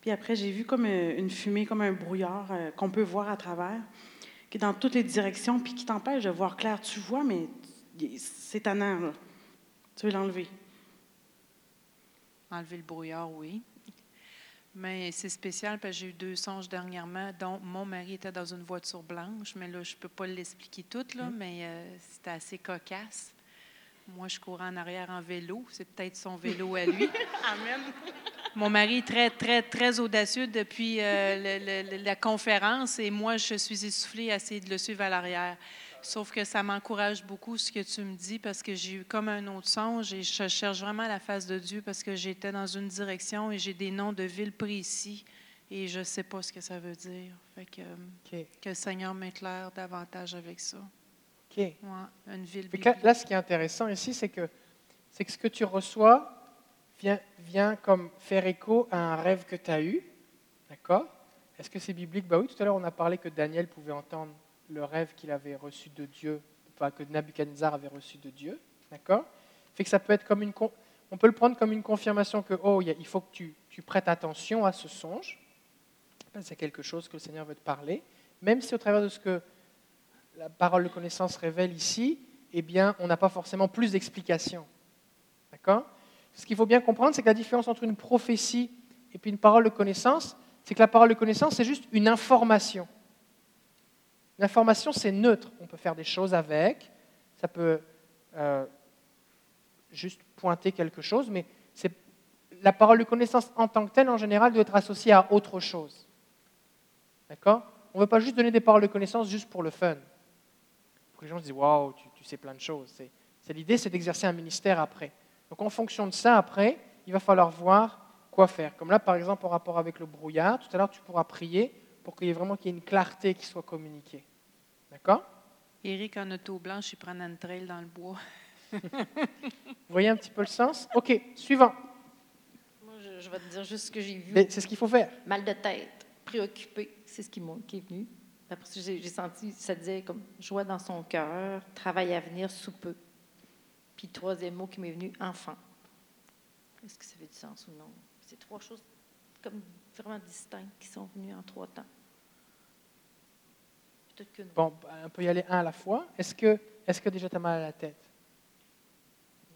Puis après, j'ai vu comme euh, une fumée, comme un brouillard euh, qu'on peut voir à travers, qui est dans toutes les directions, puis qui t'empêche de voir clair. Tu vois, mais c'est tannant, là. Tu veux l'enlever. Enlever le brouillard, oui. Mais c'est spécial parce que j'ai eu deux songes dernièrement dont mon mari était dans une voiture blanche, mais là, je ne peux pas l'expliquer tout, là, mais euh, c'était assez cocasse. Moi, je courais en arrière en vélo. C'est peut-être son vélo à lui. Amen. Mon mari est très, très, très audacieux depuis euh, le- le- la conférence et moi, je suis essoufflée à essayer de le suivre à l'arrière. Sauf que ça m'encourage beaucoup ce que tu me dis parce que j'ai eu comme un autre songe et je cherche vraiment la face de Dieu parce que j'étais dans une direction et j'ai des noms de villes précis et je ne sais pas ce que ça veut dire. Fait que, euh, que le Seigneur m'éclaire davantage avec ça. Ouais, une ville là, ce qui est intéressant ici, c'est que, c'est que ce que tu reçois vient, vient comme faire écho à un rêve que tu as eu. D'accord? Est-ce que c'est biblique? Ben oui, tout à l'heure, on a parlé que Daniel pouvait entendre le rêve qu'il avait reçu de Dieu, enfin que Nabucodonosor avait reçu de Dieu. D'accord? Fait que ça peut être comme une. con- On peut le prendre comme une confirmation que, oh, il faut que tu, tu prêtes attention à ce songe. Ben, C'est quelque chose que le Seigneur veut te parler. Même si au travers de ce que la parole de connaissance révèle ici, eh bien, on n'a pas forcément plus d'explications. D'accord? Ce qu'il faut bien comprendre, c'est que la différence entre une prophétie et puis une parole de connaissance, c'est que la parole de connaissance, c'est juste une information. L'information, c'est neutre. On peut faire des choses avec, ça peut euh, juste pointer quelque chose, mais c'est- la parole de connaissance en tant que telle, en général, doit être associée à autre chose. D'accord? On ne veut pas juste donner des paroles de connaissance juste pour le fun. Pour que les gens se disent Waouh, tu, tu sais plein de choses. C'est, c'est l'idée, c'est d'exercer un ministère après. Donc, en fonction de ça, après, il va falloir voir quoi faire. Comme là, par exemple, en rapport avec le brouillard, tout à l'heure, tu pourras prier pour qu'il y ait vraiment qu'il y ait une clarté qui soit communiquée. D'accord? Éric en auto blanche, il prend une trail dans le bois. Vous voyez un petit peu le sens? Ok, suivant. Moi, je, je vais te dire juste ce que j'ai vu. Mais C'est ce qu'il faut faire. Mal de tête, préoccupé, c'est ce qui est venu. Après ça, j'ai senti, ça disait comme joie dans son cœur, travail à venir sous peu. Puis le troisième mot qui m'est venu, enfant. Est-ce que ça fait du sens ou non? C'est trois choses comme vraiment distinctes qui sont venues en trois temps. Peut-être qu'une. Bon, on peut y aller un à la fois. Est-ce que, est-ce que déjà tu as mal à la tête?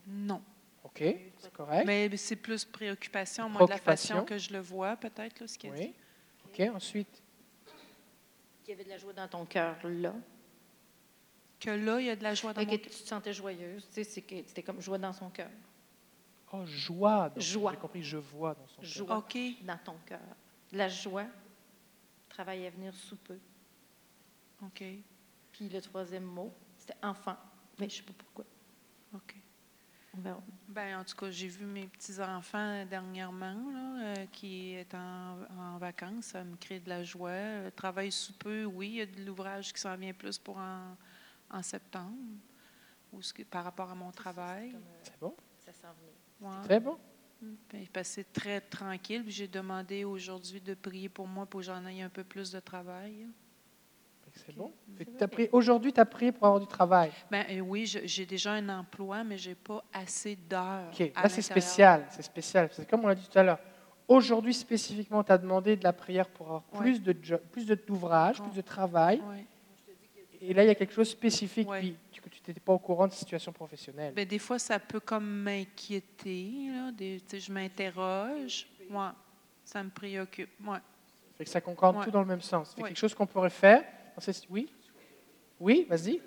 Non. Ok, c'est correct. Mais c'est plus préoccupation, moi, de la Préoccupation. façon que je le vois, peut-être, là, ce qu'il dit. Oui. Ok, ensuite? Qu'il y avait de la joie dans ton cœur là. Que là, il y a de la joie dans Fait mon que cœur. tu te sentais joyeuse. Tu sais, c'est que c'était comme joie dans son cœur. Oh, joie. donc, Joie. J'ai compris, je vois dans son cœur. Joie OK. dans ton cœur. La joie, travail à venir sous peu. OK. Puis le troisième mot, c'était enfant. Mais je ne sais pas pourquoi. OK. On verra. Ben, en tout cas, j'ai vu mes petits-enfants dernièrement là, euh, qui est en, en vacances. Ça me crée de la joie. Euh, travail sous peu, oui. Il y a de l'ouvrage qui s'en vient plus pour en, en septembre ou ce que- par rapport à mon travail. C'est bon? Ça s'en venait. Ouais. Très bon. Ben, parce que c'est très tranquille. J'ai demandé aujourd'hui de prier pour moi pour que j'en aie un peu plus de travail. Que C'est bon. Pris- Aujourd'hui, tu as prié pour avoir du travail. Ben, euh, oui, j'ai déjà un emploi, mais je n'ai pas assez d'heures. Ok, à là c'est spécial. C'est spécial. C'est comme on l'a dit tout à l'heure. Aujourd'hui spécifiquement, tu as demandé de la prière pour avoir Ouais. plus de plus de- d'ouvrages, plus de travail. Ouais. Et là, il y a quelque chose de spécifique, Ouais. puis tu- que tu n'étais pas au courant de situation professionnelle. Ben, des fois, ça peut comme m'inquiéter. Je m'interroge. Ouais, ça me préoccupe. Fait que ça concorde tout dans le même sens. C'est quelque chose qu'on pourrait faire. Oui Oui, vas-y.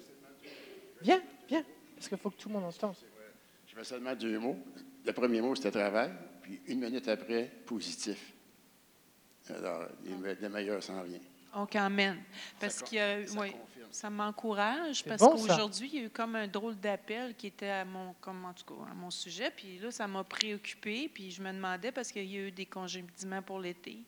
Viens, viens. Parce qu'il faut que tout le monde entende. Je fais seulement deux mots. Le premier mot, c'était travail, puis une minute après, positif. Alors, les- le meilleur s'en vient. OK, amen. Parce que euh, ça confirme. ça m'encourage parce bon, qu'aujourd'hui, il y a eu comme un drôle d'appel qui était à mon, comme, en tout cas, à mon sujet. Puis là, ça m'a préoccupé. Puis je me demandais parce qu'il y a eu des congédiements pour l'été.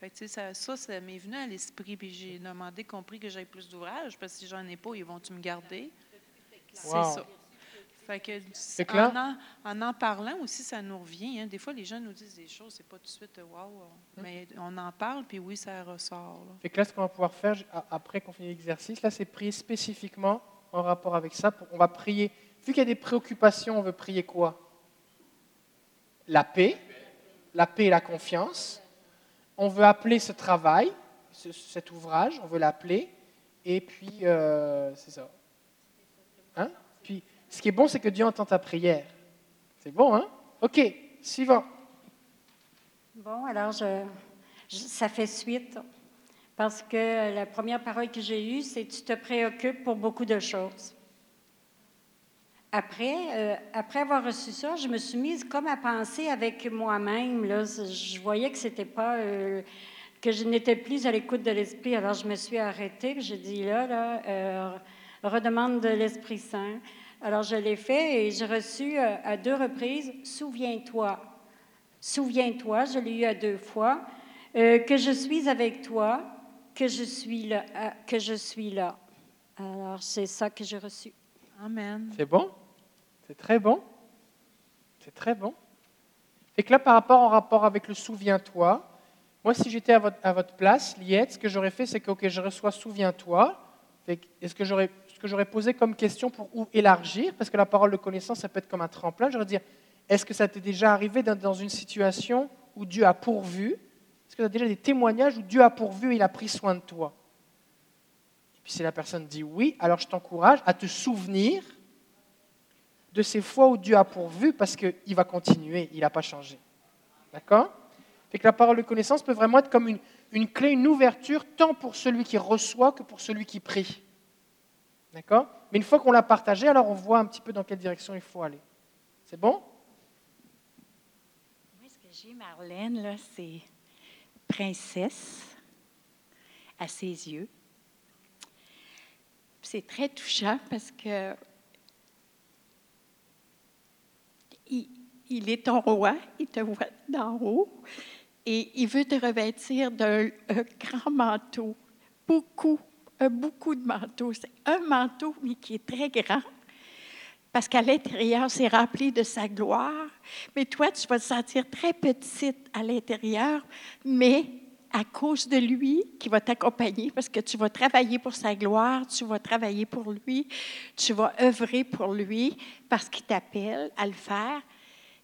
Fait que, ça, ça, ça m'est venu à l'esprit. Puis j'ai demandé, compris que j'avais plus d'ouvrages. Parce que si j'en ai pas, ils vont-tu me garder? C'est Wow. ça. Fait que, en, en, en en parlant aussi, ça nous revient. hein. Des fois, les gens nous disent des choses, c'est pas tout de suite wow, mais on en parle, puis oui, ça ressort. là. Fait que là, ce qu'on va pouvoir faire après qu'on finit l'exercice, là, c'est prier spécifiquement en rapport avec ça. Pour- On va prier. Vu qu'il y a des préoccupations, on veut prier quoi? La paix. La paix et la confiance. On veut appeler ce travail, ce- cet ouvrage, on veut l'appeler. Et puis, euh, c'est ça. Hein? Puis, ce qui est bon, c'est que Dieu entend ta prière. C'est bon, hein? OK, suivant. Bon, alors, ça fait suite. Parce que la première parole que j'ai eue, c'est Tu te préoccupes pour beaucoup de choses. Après, euh, après avoir reçu ça, je me suis mise comme à penser avec moi-même. Je voyais que c'était pas. euh, que je n'étais plus à l'écoute de l'Esprit. Alors, je me suis arrêtée. J'ai dit là, là, euh, redemande de l'Esprit Saint. Alors, je l'ai fait et j'ai reçu à deux reprises Souviens-toi. Souviens-toi, je l'ai eu à deux fois, que je suis avec toi, que je suis là, que je suis là. Alors, c'est ça que j'ai reçu. C'est bon? C'est très bon? C'est très bon. Et que là, par rapport en rapport avec le souviens-toi, moi, si j'étais à votre, à votre place, Liette, ce que j'aurais fait, c'est que, OK, je reçois souviens-toi. Est-ce que j'aurais, ce que j'aurais posé comme question pour ou- élargir, parce que la parole de connaissance, ça peut être comme un tremplin, j'aurais dire, est-ce que ça t'est déjà arrivé dans une situation où Dieu a pourvu? Est-ce que tu as déjà des témoignages où Dieu a pourvu et il a pris soin de toi? Puis si la personne dit oui, alors je t'encourage à te souvenir de ces fois où Dieu a pourvu parce qu'il va continuer, il n'a pas changé. D'accord? Fait que la parole de connaissance peut vraiment être comme une, une clé, une ouverture, tant pour celui qui reçoit que pour celui qui prie. D'accord? Mais une fois qu'on l'a partagé, alors on voit un petit peu dans quelle direction il faut aller. C'est bon? Moi, ce que j'ai, Marlène, là, c'est princesse à ses yeux. C'est très touchant parce que il, est ton roi, il te voit d'en haut et il veut te revêtir d'un un grand manteau, beaucoup, beaucoup de manteaux. C'est un manteau, mais qui est très grand. Parce qu'à l'intérieur, c'est rempli de sa gloire. Mais toi, tu vas te sentir très petite à l'intérieur, mais à cause de lui qui va t'accompagner, parce que tu vas travailler pour sa gloire, tu vas travailler pour lui, tu vas œuvrer pour lui, parce qu'il t'appelle à le faire.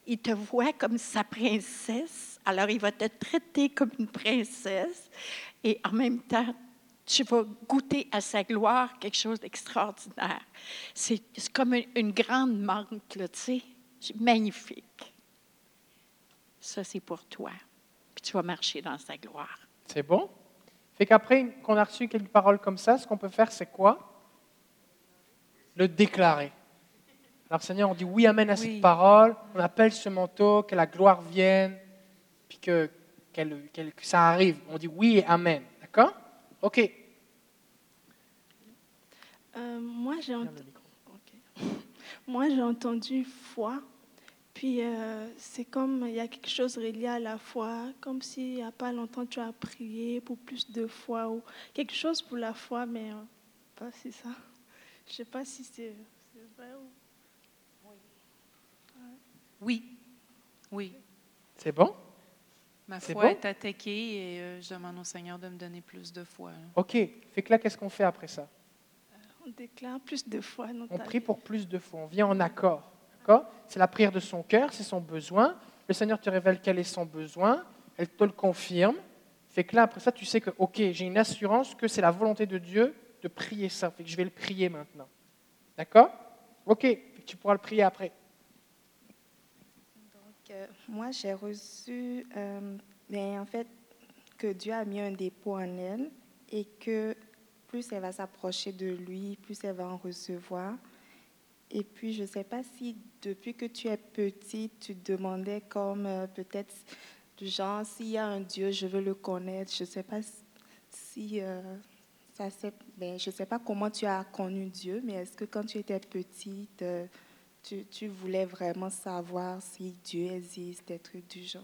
Il te voit comme sa princesse, alors il va te traiter comme une princesse, et en même temps, tu vas goûter à sa gloire quelque chose d'extraordinaire. C'est comme une, grande là, tu sais. Magnifique. Ça, c'est pour toi. Tu vas marcher dans sa gloire. C'est bon? Fait qu'après qu'on a reçu quelques paroles comme ça, ce qu'on peut faire, c'est quoi? Le déclarer. Alors Seigneur, on dit oui, amen à Oui. cette parole, on appelle ce manteau, que la gloire vienne, puis que, ça arrive. On dit oui et amen. D'accord? OK. Euh, j'ai ent-. Moi, j'ai entendu foi. Puis, euh, c'est comme il y a quelque chose relié à la foi, comme s'il n'y a pas longtemps tu as prié pour plus de foi ou quelque chose pour la foi, mais euh, pas si ça. Je sais pas si c'est c'est vrai ou. Oui. Oui. C'est bon? Ma C'est foi bon? est attaquée et euh, je demande au Seigneur de me donner plus de foi. OK. Fait que là, qu'est-ce qu'on fait après ça? On déclare plus de foi dans On ta prie vie. pour plus de foi. On vient en accord. C'est la prière de son cœur, c'est son besoin. Le Seigneur te révèle quel est son besoin. Elle te le confirme. Fait que là, après ça, tu sais que, OK, j'ai une assurance que c'est la volonté de Dieu de prier ça. Fait que je vais le prier maintenant. D'accord? OK. Tu pourras le prier après. Donc, euh, moi, j'ai reçu, euh, ben, en fait, que Dieu a mis un dépôt en elle et que plus elle va s'approcher de lui, plus elle va en recevoir. Et puis, je ne sais pas si depuis que tu es petite, tu te demandais comme euh, peut-être du genre, s'il y a un Dieu, je veux le connaître. Je ne sais pas si euh, ça ben, je sais pas comment tu as connu Dieu, mais est-ce que quand tu étais petite, euh, tu, tu voulais vraiment savoir si Dieu existe, des trucs du genre?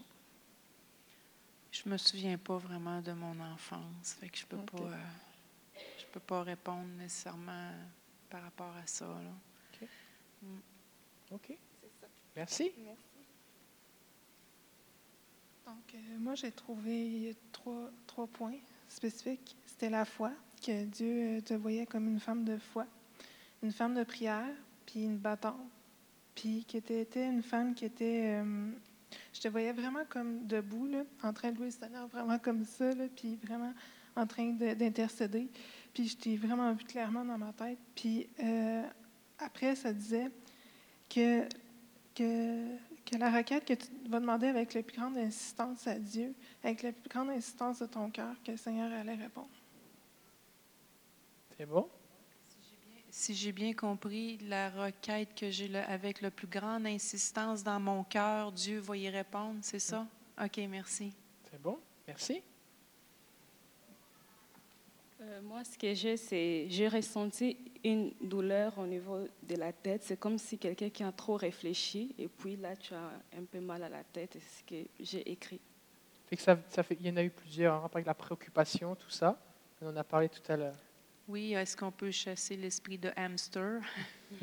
Je me souviens pas vraiment de mon enfance, fait que je peux pas, euh, je peux pas répondre nécessairement par rapport à ça. là. OK. Merci. Donc, euh, moi, j'ai trouvé trois, trois points spécifiques. C'était la foi, que Dieu euh, te voyait comme une femme de foi, une femme de prière, puis une battante. Puis que tu étais une femme qui était. euh, je te voyais vraiment comme debout, là, en train de louer le Seigneur, vraiment comme ça, là, puis vraiment en train de- d'intercéder. Puis je t'ai vraiment vu clairement dans ma tête. Puis euh, après, ça disait que, que, que la requête que tu vas demander avec la plus grande insistance à Dieu, avec la plus grande insistance de ton cœur, que le Seigneur allait répondre. C'est bon? Si j'ai bien compris, la requête que j'ai avec la plus grande insistance dans mon cœur, Dieu va y répondre, c'est ça? OK, merci. C'est bon? Merci. Euh, moi, ce que j'ai, c'est j'ai ressenti une douleur au niveau de la tête. C'est comme si quelqu'un qui a trop réfléchi et puis là, tu as un peu mal à la tête. C'est ce que j'ai écrit. Fait que ça, ça fait, il y en a eu plusieurs, hein, avec la préoccupation, tout ça. On en a parlé tout à l'heure. Oui, est-ce qu'on peut chasser l'esprit de hamster?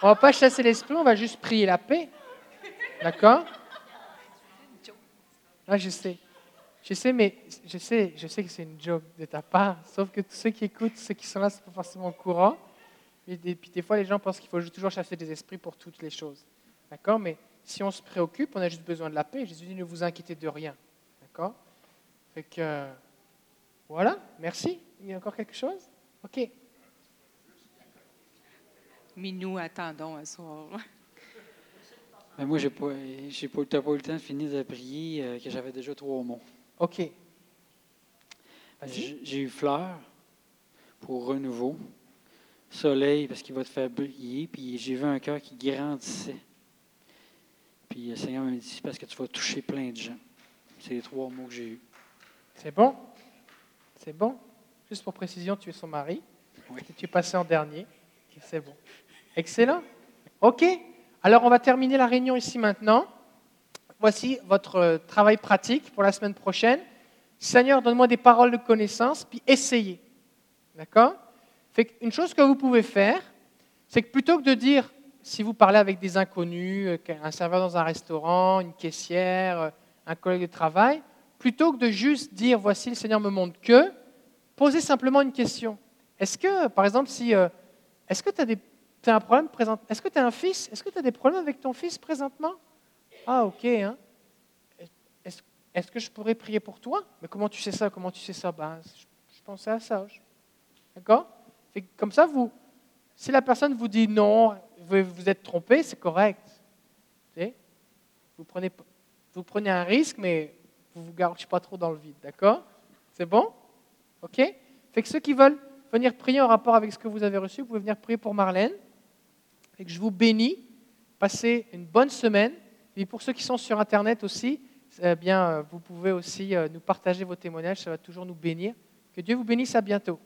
On va pas chasser l'esprit, on va juste prier la paix. D'accord? Ah, je sais. Je sais, mais je sais, je sais que c'est une joke de ta part. Sauf que tous ceux qui écoutent, ceux qui sont là, c'est pas forcément au courant. Et puis des fois, les gens pensent qu'il faut toujours chasser des esprits pour toutes les choses. D'accord? Mais si on se préoccupe, on a juste besoin de la paix. Jésus dit ne vous inquiétez de rien. D'accord? Fait que voilà. Merci. Il y a encore quelque chose? Ok. Mais nous attendons un soir. Ben, moi, j'ai pas, j'ai pas, t'as pas eu le temps de finir de prier, euh, que j'avais déjà trois mots. OK. J'ai eu fleur pour renouveau, soleil parce qu'il va te faire briller, puis j'ai vu un cœur qui grandissait. Puis le Seigneur m'a dit, parce que tu vas toucher plein de gens. C'est les trois mots que j'ai eus. C'est bon? C'est bon? Juste pour précision, tu es son mari. Et tu es passé en dernier. C'est bon. Excellent. OK. Alors, on va terminer la réunion ici maintenant. Voici votre euh, travail pratique pour la semaine prochaine. Seigneur, donne-moi des paroles de connaissance, puis essayez. D'accord? Une chose que vous pouvez faire, c'est que plutôt que de dire, si vous parlez avec des inconnus, euh, un serveur dans un restaurant, une caissière, euh, un collègue de travail, plutôt que de juste dire, voici le Seigneur me montre que, posez simplement une question. Est-ce que, par exemple, si, est-ce que tu as, des, un problème présent Est-ce que tu as un fils Est-ce que tu as des problèmes avec ton fils présentement? Ah, ok. Hein? Est-ce, est-ce que je pourrais prier pour toi? Mais comment tu sais ça? Comment tu sais ça? Ben, je, pensais à ça. D'accord? Comme ça, vous, si la personne vous dit non, vous vous êtes trompé, c'est correct. Vous, prenez, vous prenez un risque, mais vous ne vous garochez pas trop dans le vide. D'accord? C'est bon? OK? Fait que ceux qui veulent venir prier en rapport avec ce que vous avez reçu, vous pouvez venir prier pour Marlène. Et que je vous bénis. Passez une bonne semaine. Et pour ceux qui sont sur Internet aussi, eh bien, euh, vous pouvez aussi euh, nous partager vos témoignages. Ça va toujours nous bénir. Que Dieu vous bénisse. À bientôt.